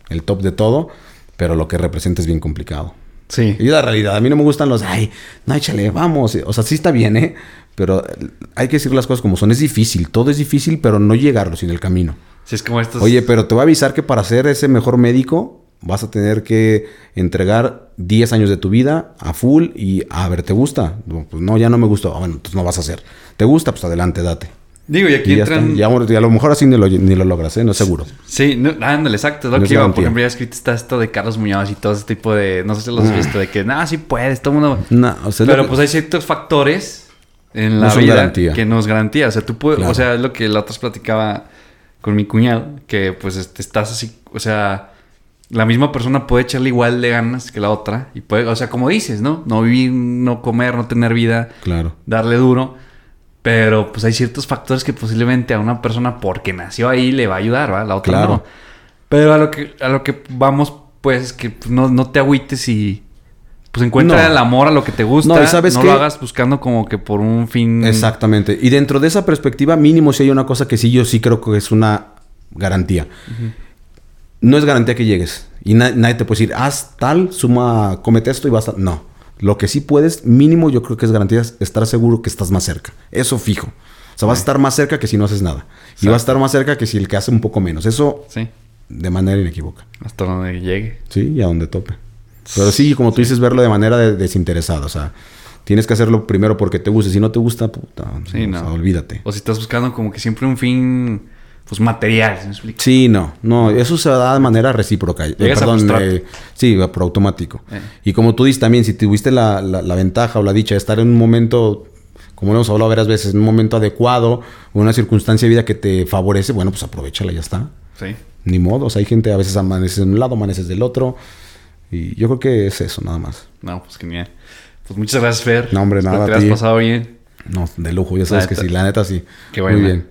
el top de todo, pero lo que representa es bien complicado. Sí. Y la realidad, a mí no me gustan los, ay, no, échale, vamos. O sea, sí está bien, ¿eh? Pero eh, hay que decir las cosas como son. Es difícil, todo es difícil, pero no llegarlo sin el camino. Sí, es como estos... Oye, pero te voy a avisar que para ser ese mejor médico vas a tener que entregar 10 años de tu vida a full y a ver, ¿te gusta? No, pues no, ya no me gustó. Ah, bueno, entonces no vas a hacer. ¿Te gusta? Pues adelante, date. Digo, y aquí Y ya entran... está. Y a, lo mejor así ni lo, ni lo logras, ¿eh? No es seguro. Sí, no, ándale, exacto. Lo No que iba. Por ejemplo, ya escrito está esto de Carlos Muñoz y todo ese tipo de... No sé si los has Ah. visto. De que, nada, sí puedes. Todo el mundo... No, o sea, lo Pero pues hay ciertos factores en la vida garantía. que no es garantía. O sea, tú puedes... Claro. O sea, es lo que la otra platicaba con mi cuñado. Que pues este, estás así... O sea... La misma persona puede echarle igual de ganas que la otra. Y puede... O sea, como dices, ¿no? No vivir, no comer, no tener vida. Claro. darle duro. Pero pues hay ciertos factores que posiblemente a una persona porque nació ahí le va a ayudar, ¿va? La otra Claro. no. Pero a lo que, a lo que vamos, pues, es que pues, no, no te agüites y pues encuentra No. el amor a lo que te gusta. No, No, y ¿sabes lo qué? hagas buscando como que por un fin. Exactamente. Y dentro de esa perspectiva, mínimo si hay una cosa que sí yo sí creo que es una garantía. No es garantía que llegues. Y na- nadie te puede decir, haz tal, suma, comete esto y vas a... No. Lo que sí puedes, mínimo yo creo que es garantía es estar seguro que estás más cerca. Eso fijo. O sea, vas a estar más cerca que si no haces nada. Y vas a estar más cerca que si el que hace un poco menos. Eso Sí, de manera inequívoca. hasta donde llegue. Sí, y a donde tope. Pero sí, como tú dices, verlo de manera de- desinteresada. O sea, tienes que hacerlo primero porque te guste. Si no te gusta, puta, Sí, o no. sea, olvídate. O si estás buscando como que siempre un fin, pues material, ¿sí me? Sí, no, no, eso se da de manera recíproca. Eh, a perdón, frustrarte. eh, sí, por automático. Eh. Y como tú dices también, si tuviste la, la- la ventaja o la dicha de estar en un momento, como lo hemos hablado varias veces, en un momento adecuado o una circunstancia de vida que te favorece, bueno, pues aprovechala y ya está. Sí. Ni modo, o sea, hay gente a veces amaneces de un lado, amaneces del otro. Y yo creo que es eso, nada más. No, pues genial. Pues muchas gracias, Fer. No, hombre, Espero nada, que te hayas pasado bien. No, de lujo, ya sabes La que neta. sí, la neta sí. Qué bueno. Muy bien.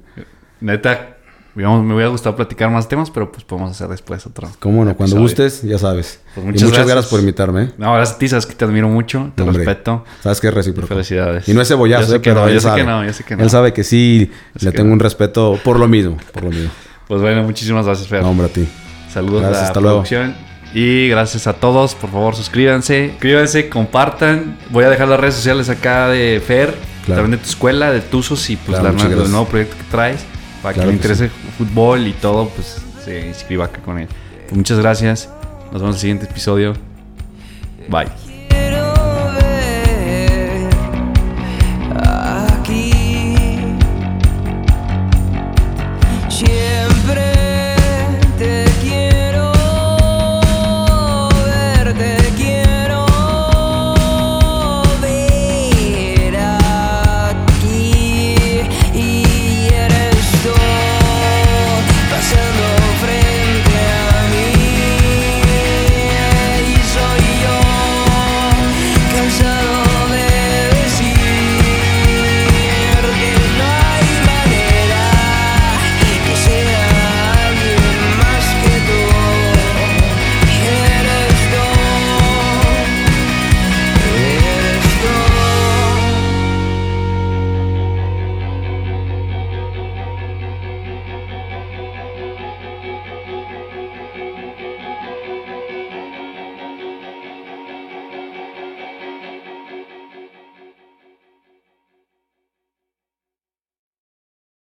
Neta, me hubiera gustado platicar más temas, pero pues podemos hacer después otro. Cómo no, cuando gustes, ya sabes. Pues y muchas muchas gracias. gracias. por invitarme. ¿eh? No, gracias a ti, sabes que te admiro mucho, te Hombre, respeto. Sabes que es recíproco. Felicidades. Y no es cebollazo, Yo eh, que pero no, él yo sé sabe. que no, yo sé que no. Él sabe que sí, le que tengo no. un respeto por lo mismo, por lo mismo. Pues bueno, muchísimas gracias, Fer. No, hombre, a ti. Saludos Gracias, a la hasta luego. Y gracias a todos. Por favor, suscríbanse. Suscríbanse, compartan. Voy a dejar las redes sociales acá de Fer. Claro. También de tu escuela, de Tuzos y pues Claro, la- el nuevo proyecto que traes. Para Claro que le que interese fútbol y todo, pues se inscriba acá con él. Pues muchas gracias. Nos vemos en el siguiente episodio. Bye.